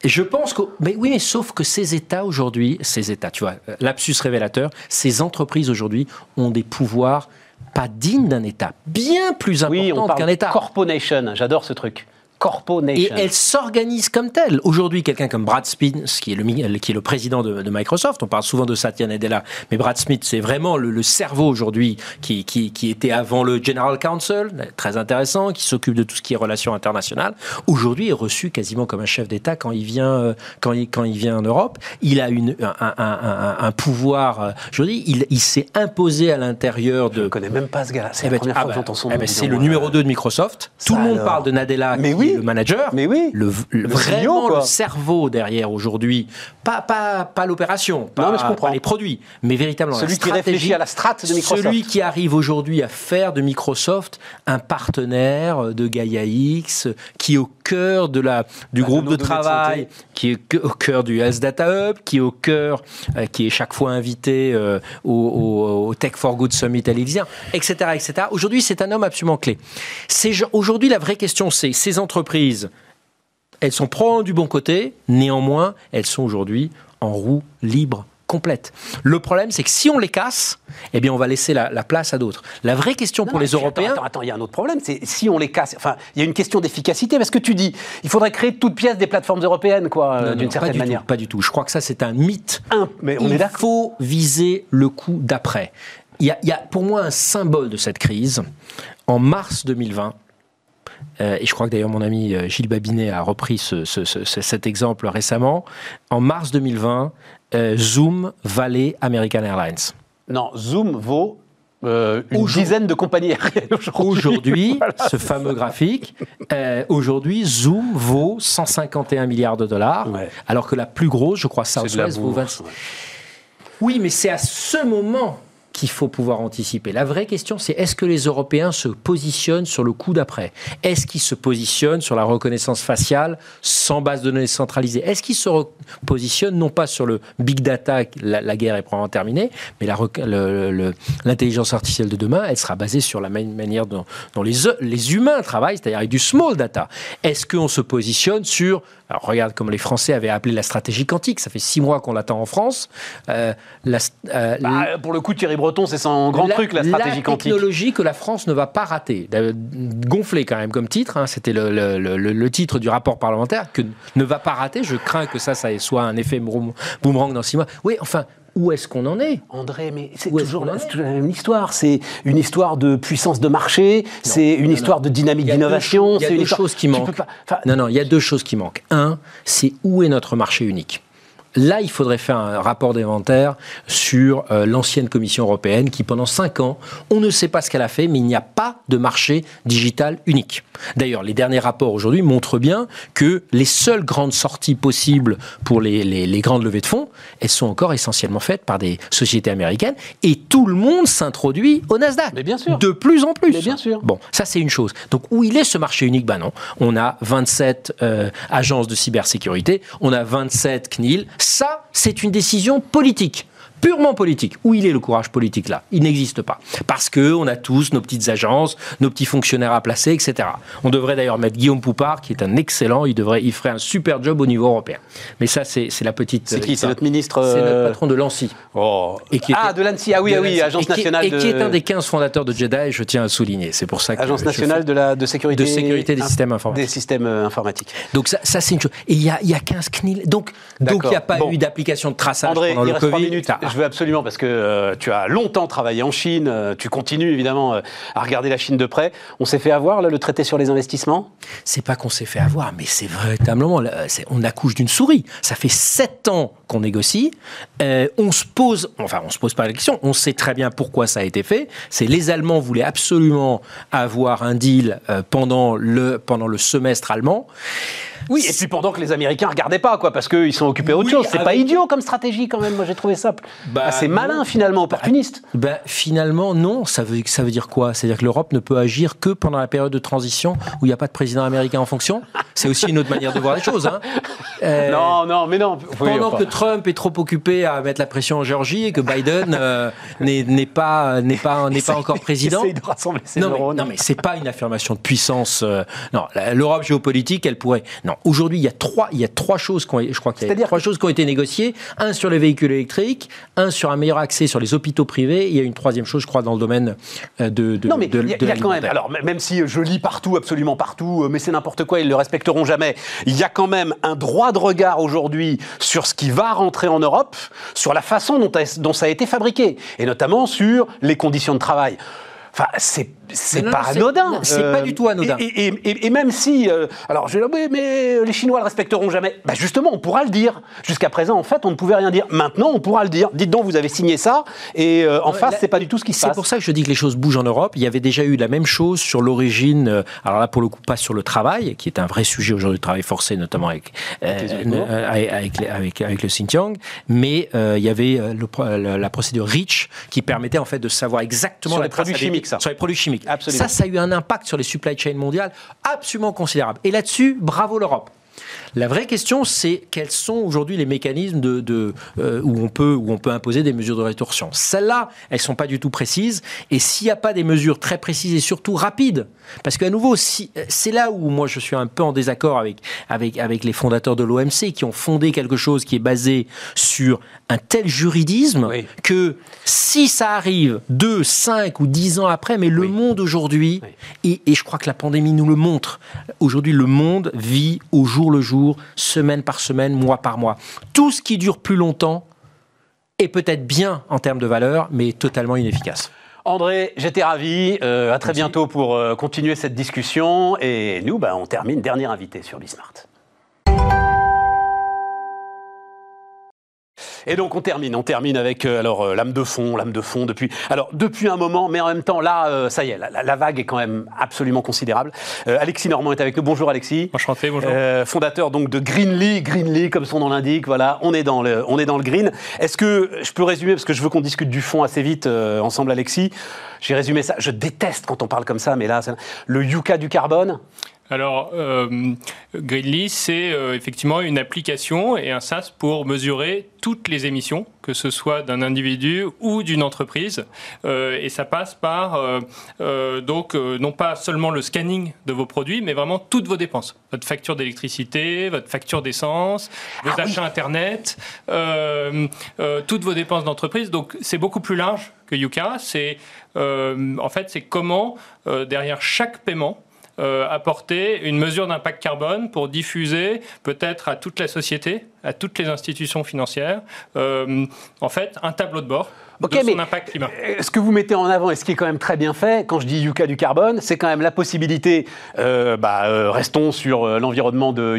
Je pense que, mais oui, mais sauf que ces États aujourd'hui, ces États, tu vois, lapsus révélateur, ces entreprises aujourd'hui ont des pouvoirs pas dignes d'un État, bien plus importants qu'un État. Corporation, j'adore ce truc. Corpo Et elle s'organise comme telle. Aujourd'hui, quelqu'un comme Brad Smith, qui est le, qui est le président de, Microsoft, on parle souvent de Satya Nadella, mais Brad Smith, c'est vraiment le, cerveau aujourd'hui qui, qui, qui, était avant le General Counsel, très intéressant, qui s'occupe de tout ce qui est relations internationales. Aujourd'hui, est reçu quasiment comme un chef d'État quand il vient, euh, quand il, quand il vient en Europe. Il a une, un, un, un, pouvoir, euh, je dis, il, il s'est imposé à l'intérieur de... Je ne connais même pas ce gars-là. C'est eh la ben, première ah fois que j'entends son eh ben, C'est le numéro 2 de Microsoft. Tout le monde parle de Nadella, mais oui. Le manager. Mais oui. Le, vraiment le cerveau derrière aujourd'hui. Pas, pas, pas l'opération, pas, pas, les produits, mais véritablement celui qui réfléchit à la strate de Microsoft. Celui qui arrive aujourd'hui à faire de Microsoft un partenaire de Gaia X, qui est au cœur de la, du bah, groupe de, travail, qui est au cœur du S Data Hub, qui est au cœur, euh, qui est chaque fois invité euh, au, Tech for Good Summit à l'Élysée, etc., etc. Aujourd'hui, c'est un homme absolument clé. Aujourd'hui, la vraie question, c'est ces entreprises elles sont probablement du bon côté, néanmoins, elles sont aujourd'hui en roue libre complète. Le problème, c'est que si on les casse, eh bien, on va laisser la, place à d'autres. La vraie question pour les Européens. Attends, attends, il y a un autre problème. C'est si on les casse. Enfin, il y a une question d'efficacité. Parce que tu dis, il faudrait créer toute pièce des plateformes européennes, quoi, d'une certaine manière. pas du tout. Je crois que ça, c'est un mythe. mais on il faut viser le coup d'après. Il y, a, il y a pour moi un symbole de cette crise. En mars 2020, euh, et je crois que d'ailleurs mon ami euh, Gilles Babinet a repris cet exemple récemment. En mars 2020, euh, Zoom valait American Airlines. Non, Zoom vaut une dizaine de compagnies aériennes aujourd'hui. ce fameux graphique, aujourd'hui, Zoom vaut 151 milliards de dollars, alors que la plus grosse, je crois, Southwest vaut 26. Oui, mais c'est à ce moment qu'il faut pouvoir anticiper. La vraie question, c'est est-ce que les Européens se positionnent sur le coup d'après? Est-ce qu'ils se positionnent sur la reconnaissance faciale sans base de données centralisée? Est-ce qu'ils se positionnent non pas sur le big data, la, guerre est probablement terminée, mais l'intelligence artificielle de demain, elle sera basée sur la même manière dont, les, les humains travaillent, c'est-à-dire avec du small data. Est-ce qu'on se positionne sur alors regarde comme les Français avaient appelé la stratégie quantique. Ça fait six mois qu'on l'attend en France. Euh, euh, bah, pour le coup, Thierry Breton, c'est son grand truc, la stratégie quantique. La technologie que la France ne va pas rater. Gonflé quand même comme titre. Hein. C'était le, titre du rapport parlementaire que ne va pas rater. Je crains que ça, ça soit un effet boomerang dans six mois. Oui, enfin, où est-ce qu'on en est? André, mais c'est toujours, la même histoire. C'est une histoire de puissance de marché, c'est une histoire de dynamique d'innovation. Il y a deux, choses qui manquent. non, non, il y a deux choses qui manquent. Un, c'est où est notre marché unique? Là, il faudrait faire un rapport d'inventaire sur euh, l'ancienne Commission européenne qui, pendant cinq ans, on ne sait pas ce qu'elle a fait, mais il n'y a pas de marché digital unique. D'ailleurs, les derniers rapports aujourd'hui montrent bien que les seules grandes sorties possibles pour les, les, grandes levées de fonds, elles sont encore essentiellement faites par des sociétés américaines et tout le monde s'introduit au Nasdaq. Mais bien sûr. De plus en plus. Mais bien sûr. Bon, ça c'est une chose. Donc où il est ce marché unique? Ben non. On a 27 euh, agences de cybersécurité, on a 27 CNIL. Ça, c'est une décision politique purement politique. Où il est le courage politique là? Il n'existe pas. Parce que on a tous nos petites agences, nos petits fonctionnaires à placer, etc. On devrait d'ailleurs mettre Guillaume Poupard, qui est un excellent, il, devrait, il ferait un super job au niveau européen. Mais ça, c'est la petite... C'est qui? C'est notre ministre... C'est notre euh, patron de l'ANSI. Oh. Et qui ah, de l'ANSI, ah oui, ah oui, Agence nationale et qui, est un des 15 fondateurs de Jedi, je tiens à souligner. C'est pour ça que... Agence nationale de, la, de sécurité... De sécurité des systèmes informatiques. Des systèmes euh, informatiques. Donc ça, ça c'est une chose. Et il y a, y a 15 CNIL. Donc il n'y a pas eu d'application de traçage André, pendant il le reste Covid. minutes. Je veux absolument, parce que euh, tu as longtemps travaillé en Chine, euh, tu continues évidemment euh, à regarder la Chine de près. On s'est fait avoir, là, le traité sur les investissements? C'est pas qu'on s'est fait avoir, mais c'est véritablement, on accouche d'une souris. Ça fait sept ans qu'on négocie. on se pose, enfin, on se pose pas la question, on sait très bien pourquoi ça a été fait. C'est les Allemands voulaient absolument avoir un deal pendant, le, pendant le semestre allemand. Oui, et puis pendant que les Américains regardaient pas, quoi, parce qu'ils sont occupés autre chose. C'est pas idiot comme stratégie quand même. Moi, j'ai trouvé ça bah, assez malin finalement, opportuniste. Bah, finalement, non. Ça veut, ça veut dire quoi? C'est-à-dire que l'Europe ne peut agir que pendant la période de transition où il n'y a pas de président américain en fonction. C'est aussi une autre manière de voir les choses. Hein. Euh, non, non, mais non. pendant que Trump est trop occupé à mettre la pression en Géorgie et que Biden euh, n'est pas n'est pas n'est pas encore président. de rassembler ses non, mais, non mais c'est pas une affirmation de puissance. euh, non, l'Europe géopolitique, elle pourrait. Non, aujourd'hui il y a trois il y a trois choses qui ont, je crois qu'il y a trois choses qui ont été négociées. Un sur les véhicules électriques, un sur un meilleur accès sur les hôpitaux privés. Il y a une troisième chose, je crois, dans le domaine euh, de. de Non, mais de- il y a, de il y a quand même. Alors, même si je lis partout, absolument partout, euh, mais c'est n'importe quoi, ils le respecteront jamais. Il y a quand même un droit de regard aujourd'hui sur ce qui va rentrer en Europe, sur la façon dont, a- dont ça a été fabriqué, et notamment sur les conditions de travail. Enfin, c'est c'est pas c'est- anodin. c'est pas du tout anodin. Et, et- et- et même si, euh, alors je vais dire, oui, mais les Chinois le respecteront jamais. Bah justement, on pourra le dire. Jusqu'à présent, en fait, on ne pouvait rien dire. Maintenant, on pourra le dire. Dites donc, vous avez signé ça, et euh, en face, c'est pas du tout ce qui se C'est passe. pour ça que je dis que les choses bougent en Europe. Il y avait déjà eu la même chose sur l'origine, euh, alors là pour le coup pas sur le travail, qui est un vrai sujet aujourd'hui, le travail forcé notamment avec, euh, euh, le Xinjiang, mais euh, il y avait euh, le la, la procédure REACH qui permettait en fait de savoir exactement Sur les produits chimiques, ça. Sur les produits chimiques. Absolument. Ça, ça a eu un impact sur les supply chains mondiales absolument considérable. Et là-dessus, bravo l'Europe. La vraie question, c'est quels sont aujourd'hui les mécanismes de, de, euh, où, on peut, où on peut imposer des mesures de rétorsion. Celles-là, elles sont pas du tout précises. Et s'il n'y a pas des mesures très précises et surtout rapides, parce qu'à nouveau, si, c'est là où moi je suis un peu en désaccord avec, avec, avec les fondateurs de l'OMC qui ont fondé quelque chose qui est basé sur un tel juridisme Oui. que si ça arrive deux, cinq ou dix ans après, mais le Oui. monde aujourd'hui, Oui. et, et je crois que la pandémie nous le montre, aujourd'hui le monde vit au jour le jour, semaine par semaine, mois par mois. Tout ce qui dure plus longtemps est peut-être bien en termes de valeur, mais totalement inefficace. André, j'étais ravi. Euh, à très bientôt pour euh, continuer cette discussion. Et nous, bah, on termine dernier invité sur Bismart. Et donc on termine, on termine avec euh, alors euh, lame de fond, lame de fond depuis alors depuis un moment, mais en même temps là, euh, ça y est, la, la- vague est quand même absolument considérable. Euh, Alexis Normand est avec nous. Bonjour Alexis. Enchanté, bonjour. Euh, fondateur donc de Greenly, Greenly comme son nom l'indique, voilà, on est dans le, on est dans le green. Est-ce que je peux résumer parce que je veux qu'on discute du fond assez vite euh, ensemble, Alexis. J'ai résumé ça. Je déteste quand on parle comme ça, mais là, le Yucca du carbone. Alors, euh, Greenly, c'est euh, effectivement une application et un SaaS pour mesurer toutes les émissions, que ce soit d'un individu ou d'une entreprise. Euh, et ça passe par, euh, donc, non pas seulement le scanning de vos produits, mais vraiment toutes vos dépenses. Votre facture d'électricité, votre facture d'essence, vos achats Internet, toutes vos dépenses d'entreprise. Donc, c'est beaucoup plus large que Yuka. C'est, en fait, c'est comment, derrière chaque paiement, euh, apporter une mesure d'impact carbone pour diffuser peut-être à toute la société, à toutes les institutions financières, euh, en fait, un tableau de bord de son mais- impact climat. Ce que vous mettez en avant et ce qui est quand même très bien fait, quand je dis Yucca du carbone, c'est quand même la possibilité, euh, bah, restons sur l'environnement de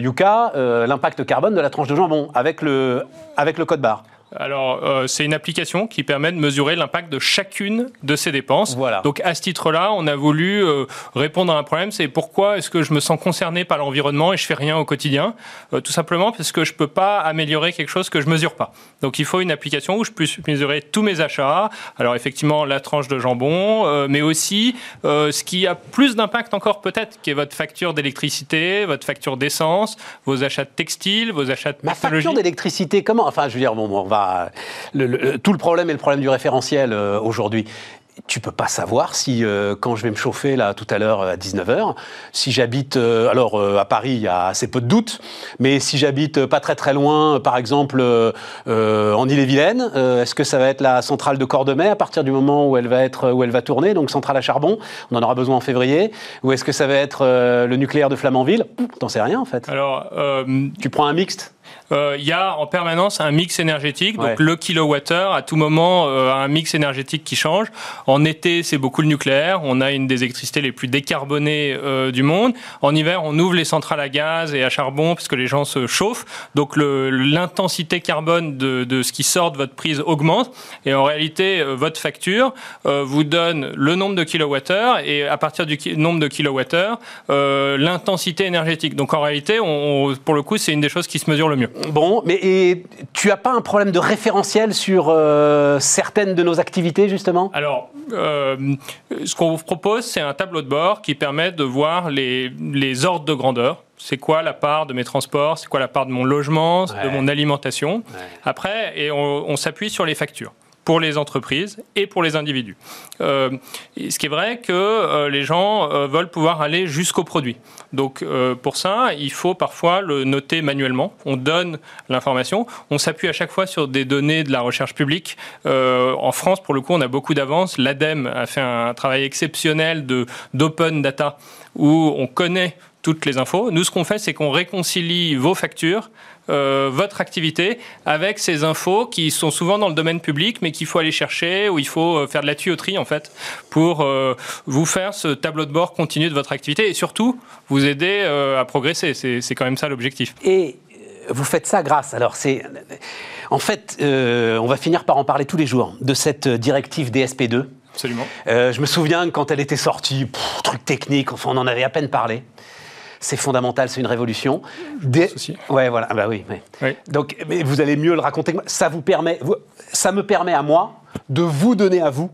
euh, l'impact carbone de la tranche de jambon avec le, avec le code barre. Alors, euh, c'est une application qui permet de mesurer l'impact de chacune de ces dépenses. Voilà. Donc, à ce titre-là, on a voulu euh, répondre à un problème, c'est pourquoi est-ce que je me sens concerné par l'environnement et je fais rien au quotidien? Euh, Tout simplement parce que je peux pas améliorer quelque chose que je mesure pas. Donc, il faut une application où je puisse mesurer tous mes achats. Alors, effectivement, la tranche de jambon, mais aussi ce qui a plus d'impact encore peut-être, qui est votre facture d'électricité, votre facture d'essence, vos achats de textiles, vos achats de Ma facture d'électricité, comment Enfin, je veux dire, bon, bon, on va. Le- le- tout le problème est le problème du référentiel euh, aujourd'hui. Tu peux pas savoir si, euh, quand je vais me chauffer là tout à l'heure à 19h, si j'habite, euh, alors euh, à Paris, il y a assez peu de doutes, mais si j'habite euh, pas très très loin, euh, par exemple euh, euh, en Ille-et-Vilaine, euh, est-ce que ça va être la centrale de Cordemais à partir du moment où elle va être, où elle va tourner, donc centrale à charbon, on en aura besoin en février, ou est-ce que ça va être euh, le nucléaire de Flamanville? T'en sais rien en fait. Alors, euh, Tu prends un mixte? Euh, il y a en permanence un mix énergétique. Donc Ouais. le kilowattheure, à tout moment, euh, a un mix énergétique qui change. En été, c'est beaucoup le nucléaire. On a une des électricités les plus décarbonées euh, du monde. En hiver, on ouvre les centrales à gaz et à charbon parce que les gens se chauffent. Donc l'intensité carbone de, de ce qui sort de votre prise augmente. Et en réalité, euh, votre facture euh, vous donne le nombre de kilowattheures et à partir du nombre de kilowattheures, euh, l'intensité énergétique. Donc en réalité, on, on- pour le coup, c'est une des choses qui se mesure le mieux. Bon, mais et, tu as pas un problème de référentiel sur euh, certaines de nos activités, justement? Alors, euh, ce qu'on vous propose, c'est un tableau de bord qui permet de voir les, les ordres de grandeur. C'est quoi la part de mes transports? C'est quoi la part de mon logement, de mon alimentation. Après, et on, on s'appuie sur les factures pour les entreprises et pour les individus. Euh, ce qui est vrai que euh, les gens euh, veulent pouvoir aller jusqu'au produit. Donc pour ça, il faut parfois le noter manuellement. On donne l'information. On s'appuie à chaque fois sur des données de la recherche publique. en France, pour le coup, on a beaucoup d'avance. L'ADEME a fait un travail exceptionnel d'open data où on connaît toutes les infos. Nous, ce qu'on fait, c'est qu'on réconcilie vos factures euh, votre activité avec ces infos qui sont souvent dans le domaine public, mais qu'il faut aller chercher, où il faut euh, faire de la tuyauterie, en fait, pour euh, vous faire ce tableau de bord continu de votre activité et surtout vous aider à progresser. C'est quand même ça l'objectif. Et vous faites ça grâce. Alors, c'est. En fait, on va finir par en parler tous les jours de cette directive DSP2. Absolument. je me souviens que quand elle était sortie, truc technique, enfin, on en avait à peine parlé c'est fondamental, c'est une révolution. Des... Ouais, voilà. Ah bah oui, Donc, mais vous allez mieux le raconter. Ça vous permet, ça me permet à moi de vous donner à vous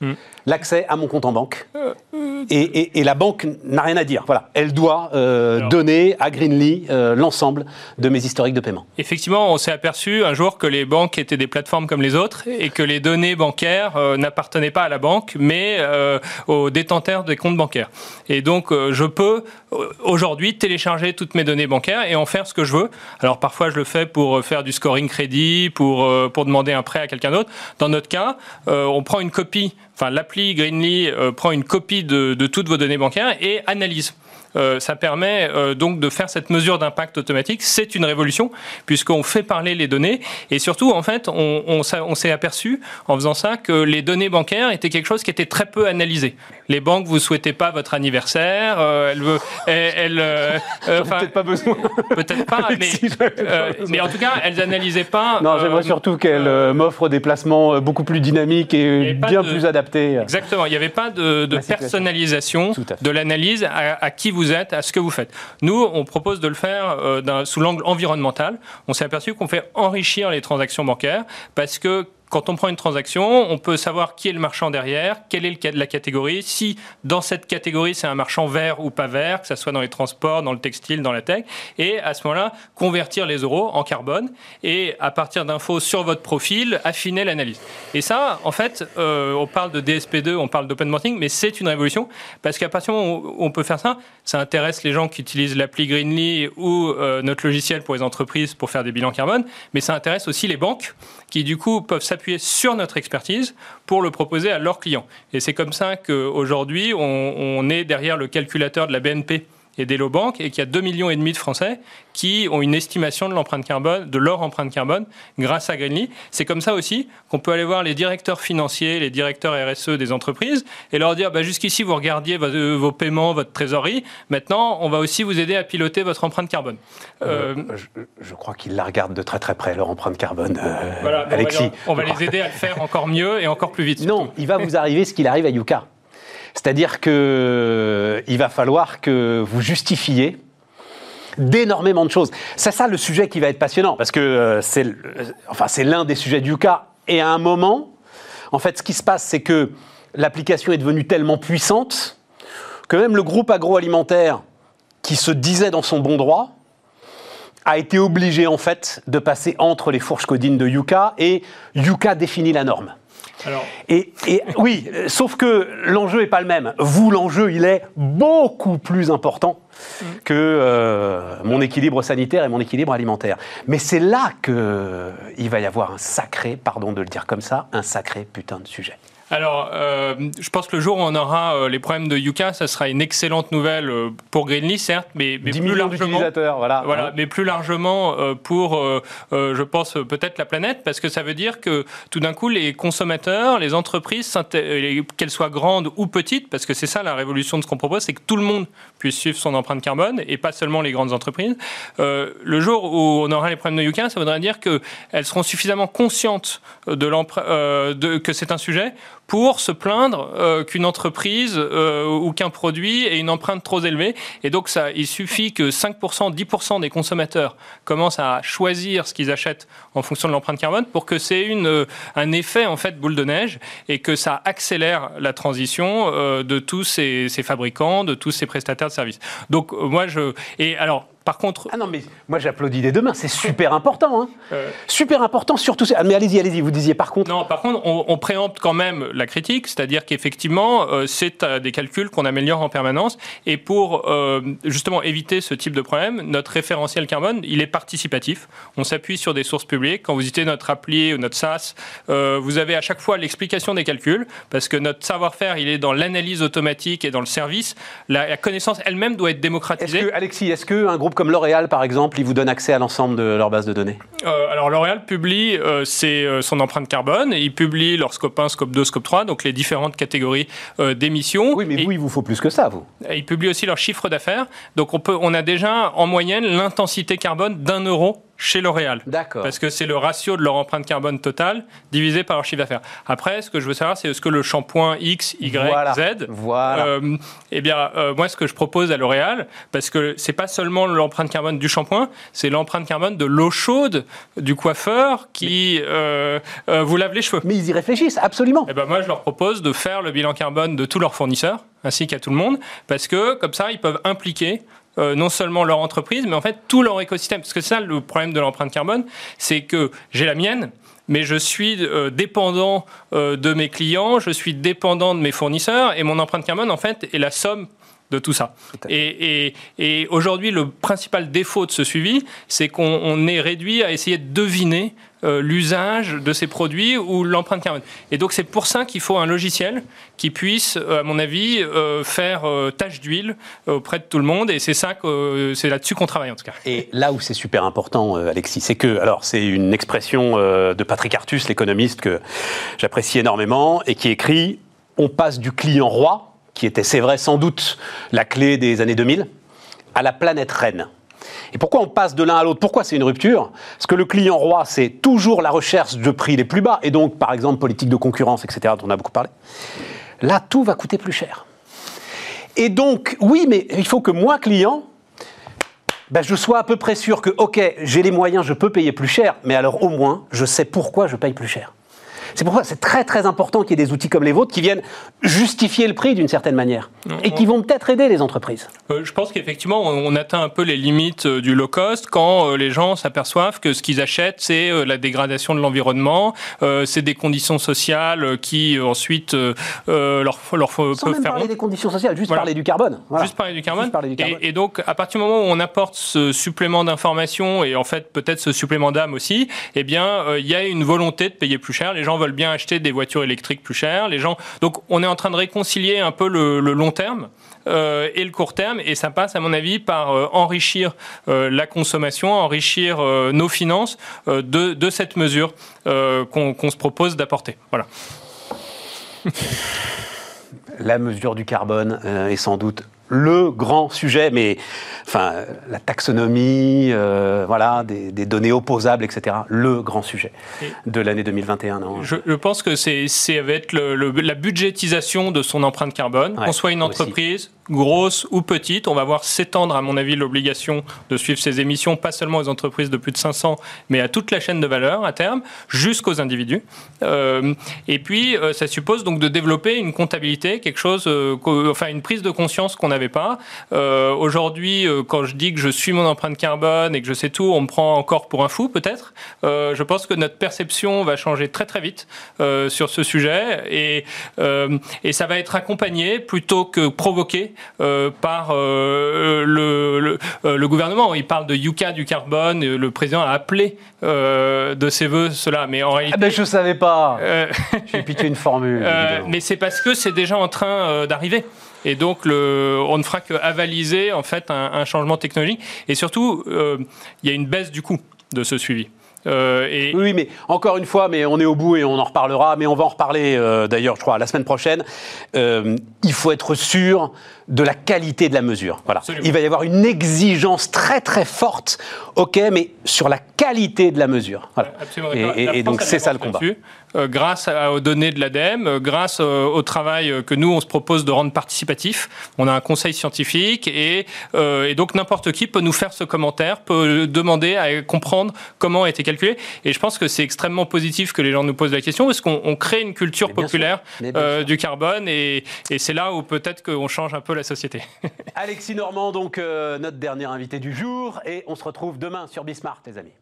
hmm. L'accès à mon compte en banque. Et, la banque n'a rien à dire. Voilà, elle doit euh, donner à Greenly euh, l'ensemble de mes historiques de paiement. Effectivement, on s'est aperçu un jour que les banques étaient des plateformes comme les autres et que les données bancaires euh, n'appartenaient pas à la banque, mais aux détenteurs des comptes bancaires. Et donc, je peux aujourd'hui télécharger toutes mes données bancaires et en faire ce que je veux. Alors, parfois, je le fais pour faire du scoring crédit, pour, pour demander un prêt à quelqu'un d'autre. Dans notre cas, on prend une copie enfin l'appli Greenly euh, prend une copie de, de, toutes vos données bancaires et analyse. Euh, ça permet euh, donc de faire cette mesure d'impact automatique. C'est une révolution puisqu'on fait parler les données et surtout en fait on, on, on s'est aperçu en faisant ça que les données bancaires étaient quelque chose qui était très peu analysé. Les banques vous souhaitez pas votre anniversaire, euh, elle veut, elle, peut-être pas besoin, peut-être pas, mais, mais en tout cas elles analysaient pas. Non, j'aimerais surtout qu'elle m'offre des placements beaucoup plus dynamiques et bien plus adaptés. Exactement, il n'y avait pas de, de personnalisation de l'analyse à, à qui vous êtes, à ce que vous faites. Nous, on propose de le faire euh, sous l'angle environnemental. On s'est aperçu qu'on fait enrichir les transactions bancaires parce que quand on prend une transaction, on peut savoir qui est le marchand derrière, quelle est la catégorie, si dans cette catégorie c'est un marchand vert ou pas vert, que ce soit dans les transports, dans le textile, dans la tech, et à ce moment-là, convertir les euros en carbone et à partir d'infos sur votre profil, affiner l'analyse. Et ça, en fait, euh, on parle de DSP2, on parle d'open banking, mais c'est une révolution parce qu'à partir du moment où on peut faire ça, ça intéresse les gens qui utilisent l'appli Greenly ou euh, notre logiciel pour les entreprises pour faire des bilans carbone, mais ça intéresse aussi les banques qui du coup peuvent s'appuyer sur notre expertise pour le proposer à leurs clients. Et c'est comme ça qu'aujourd'hui, on, on est derrière le calculateur de la BNP et d'Elobank et qu'il y a 2,5 millions et demi de Français qui ont une estimation de l'empreinte carbone, de leur empreinte carbone grâce à Greenly. C'est comme ça aussi qu'on peut aller voir les directeurs financiers, les directeurs RSE des entreprises et leur dire bah, jusqu'ici vous regardiez vos, paiements, votre trésorerie. Maintenant, on va aussi vous aider à piloter votre empreinte carbone. Euh, euh, je, crois qu'ils la regardent de très très près leur empreinte carbone, euh, Alexis. On va, les aider à le faire encore mieux et encore plus vite. Non, il va vous arriver ce qu'il arrive à Yuka. C'est-à-dire qu'il euh, va falloir que vous justifiez d'énormément de choses. C'est ça le sujet qui va être passionnant, parce que euh, c'est enfin, l'un des sujets du cas. Et à un moment, en fait, ce qui se passe, c'est que l'application est devenue tellement puissante que même le groupe agroalimentaire qui se disait dans son bon droit a été obligé en fait de passer entre les fourches codines de Yuka et Yuka définit la norme. Et, oui, sauf que l'enjeu n'est pas le même. Vous, l'enjeu, il est beaucoup plus important que euh, mon équilibre sanitaire et mon équilibre alimentaire. Mais c'est là qu'il va y avoir un sacré, pardon de le dire comme ça, un sacré putain de sujet. Alors, euh, je pense que le jour où on aura euh, les problèmes de Yuka, ça sera une excellente nouvelle euh, pour Greenly, certes, mais, mais plus largement, voilà. voilà mais plus largement pour, je pense, peut-être la planète, parce que ça veut dire que tout d'un coup, les consommateurs, les entreprises, qu'elles soient grandes ou petites, parce que c'est ça la révolution de ce qu'on propose, c'est que tout le monde puisse suivre son empreinte carbone et pas seulement les grandes entreprises. le jour où on aura les problèmes de Yuka, ça voudrait dire qu'elles seront suffisamment conscientes de, de que c'est un sujet pour se plaindre euh, qu'une entreprise euh, ou qu'un produit ait une empreinte trop élevée. Et donc, ça, il suffit que 5%, 10% des consommateurs commencent à choisir ce qu'ils achètent en fonction de l'empreinte carbone pour que c'est une, euh, un effet, en fait, boule de neige et que ça accélère la transition de tous ces, ces, fabricants, de tous ces prestataires de services. Donc, moi, je. Et alors, par contre. Ah non, mais moi j'applaudis des deux mains, c'est super important. Hein. Euh. Super important, surtout. Ah, mais allez-y, allez-y, vous disiez par contre. Non, par contre, on, préempte quand même la critique, c'est-à-dire qu'effectivement, euh, c'est euh, des calculs qu'on améliore en permanence. Et pour justement éviter ce type de problème, notre référentiel carbone, il est participatif. On s'appuie sur des sources publiques. Quand vous utilisez notre appli ou notre SaaS, vous avez à chaque fois l'explication des calculs, parce que notre savoir-faire, il est dans l'analyse automatique et dans le service. La, connaissance elle-même doit être démocratisée. Est-ce que, Alexis, est-ce qu'un groupe comme L'Oréal, par exemple, ils vous donnent accès à l'ensemble de leur base de données euh, Alors, L'Oréal publie euh, euh, son empreinte carbone et il publie leur scope 1, scope 2, scope 3, donc les différentes catégories d'émissions. Oui, mais vous, il vous faut plus que ça, vous. Ils publient aussi leur chiffre d'affaires. Donc, on, peut, on a déjà en moyenne l'intensité carbone d'un euro chez L'Oréal. D'accord. Parce que c'est le ratio de leur empreinte carbone totale divisé par leur chiffre d'affaires. Après, ce que je veux savoir, c'est est-ce que le shampoing X, Y, Z, voilà. Euh, eh bien, euh, moi, ce que je propose à L'Oréal, parce que c'est pas seulement l'empreinte carbone du shampoing, c'est l'empreinte carbone de l'eau chaude du coiffeur qui euh, vous lave les cheveux. Mais ils y réfléchissent, absolument. Eh ben, moi, je leur propose de faire le bilan carbone de tous leurs fournisseurs, ainsi qu'à tout le monde, parce que comme ça, ils peuvent impliquer euh, non seulement leur entreprise, mais en fait tout leur écosystème. Parce que c'est ça le problème de l'empreinte carbone, c'est que j'ai la mienne, mais je suis euh, dépendant euh, de mes clients, je suis dépendant de mes fournisseurs, et mon empreinte carbone, en fait, est la somme de tout ça. et, et, aujourd'hui, le principal défaut de ce suivi, c'est qu'on est réduit à essayer de deviner euh, l'usage de ces produits ou l'empreinte carbone. Et donc c'est pour ça qu'il faut un logiciel qui puisse, euh, à mon avis, euh, faire tâche d'huile auprès de tout le monde. Et c'est ça que c'est là-dessus qu'on travaille en tout cas. Et là où c'est super important, Alexis, c'est que, alors c'est une expression de Patrick Artus, l'économiste que j'apprécie énormément, et qui écrit on passe du client roi, qui était, c'est vrai, sans doute la clé des années 2000, à la planète reine. Et pourquoi on passe de l'un à l'autre? Pourquoi c'est une rupture? Parce que le client roi, c'est toujours la recherche de prix les plus bas, et donc, par exemple, politique de concurrence, etc., dont on a beaucoup parlé. Là, tout va coûter plus cher. Et donc, oui, mais il faut que moi, client, ben, je sois à peu près sûr que, OK, j'ai les moyens, je peux payer plus cher, mais alors au moins, je sais pourquoi je paye plus cher. C'est pourquoi c'est très très important qu'il y ait des outils comme les vôtres qui viennent justifier le prix d'une certaine manière et qui vont peut-être aider les entreprises. Euh, je pense qu'effectivement, on, atteint un peu les limites euh, du low cost quand euh, les gens s'aperçoivent que ce qu'ils achètent, c'est la dégradation de l'environnement, c'est des conditions sociales qui ensuite leur, leur Sans même parler des conditions sociales, juste parler du carbone. Juste parler du carbone. Et, donc, à partir du moment où on apporte ce supplément d'information et en fait peut-être ce supplément d'âme aussi, eh bien, il y a une volonté de payer plus cher. Les gens veulent bien acheter des voitures électriques plus chères. Les gens, donc on est en train de réconcilier un peu le, long terme. Euh, et le court terme, et ça passe, à mon avis, par euh, enrichir euh, la consommation, enrichir nos finances de, cette mesure qu'on se propose d'apporter. Voilà. la mesure du carbone est sans doute le grand sujet, mais enfin, la taxonomie, euh, voilà, des, données opposables, etc. Le grand sujet de l'année 2021. Non? Je, pense que c'est avec la budgétisation de son empreinte carbone, qu'on soit une entreprise, grosse ou petite. On va voir s'étendre, à mon avis, l'obligation de suivre ces émissions, pas seulement aux entreprises de plus de 500, mais à toute la chaîne de valeur à terme, jusqu'aux individus. Euh, et puis, euh, ça suppose donc de développer une comptabilité, quelque chose, euh, enfin une prise de conscience qu'on n'avait pas. Aujourd'hui, quand je dis que je suis mon empreinte carbone et que je sais tout, on me prend encore pour un fou, peut-être. je pense que notre perception va changer très très vite sur ce sujet et, et ça va être accompagné plutôt que provoqué euh, par euh, le, euh, le, gouvernement. Il parle de Yuka du carbone. Le président a appelé de ses voeux cela, mais en réalité. Ah ben je savais pas. J'ai piqué une formule. mais c'est parce que c'est déjà en train d'arriver. Et donc, le, on ne fera qu'avaliser en fait un, un, changement technologique. Et surtout, il y a une baisse du coût de ce suivi. et... Oui, mais encore une fois, mais on est au bout et on en reparlera, mais on va en reparler d'ailleurs, je crois, la semaine prochaine. il faut être sûr de la qualité de la mesure. Voilà. Il va y avoir une exigence très très forte, ok, mais sur la qualité de la mesure. Voilà. Et, donc c'est ça le combat. Euh, grâce aux données de l'ADEME, euh, grâce euh, au travail que nous on se propose de rendre participatif. On a un conseil scientifique et, et donc n'importe qui peut nous faire ce commentaire, peut demander à comprendre comment a été calculé. Et je pense que c'est extrêmement positif que les gens nous posent la question parce qu'on crée une culture populaire du carbone et, et c'est là où peut-être qu'on change un peu société. Alexis Normand, donc notre dernier invité du jour, et on se retrouve demain sur Bismart, les amis.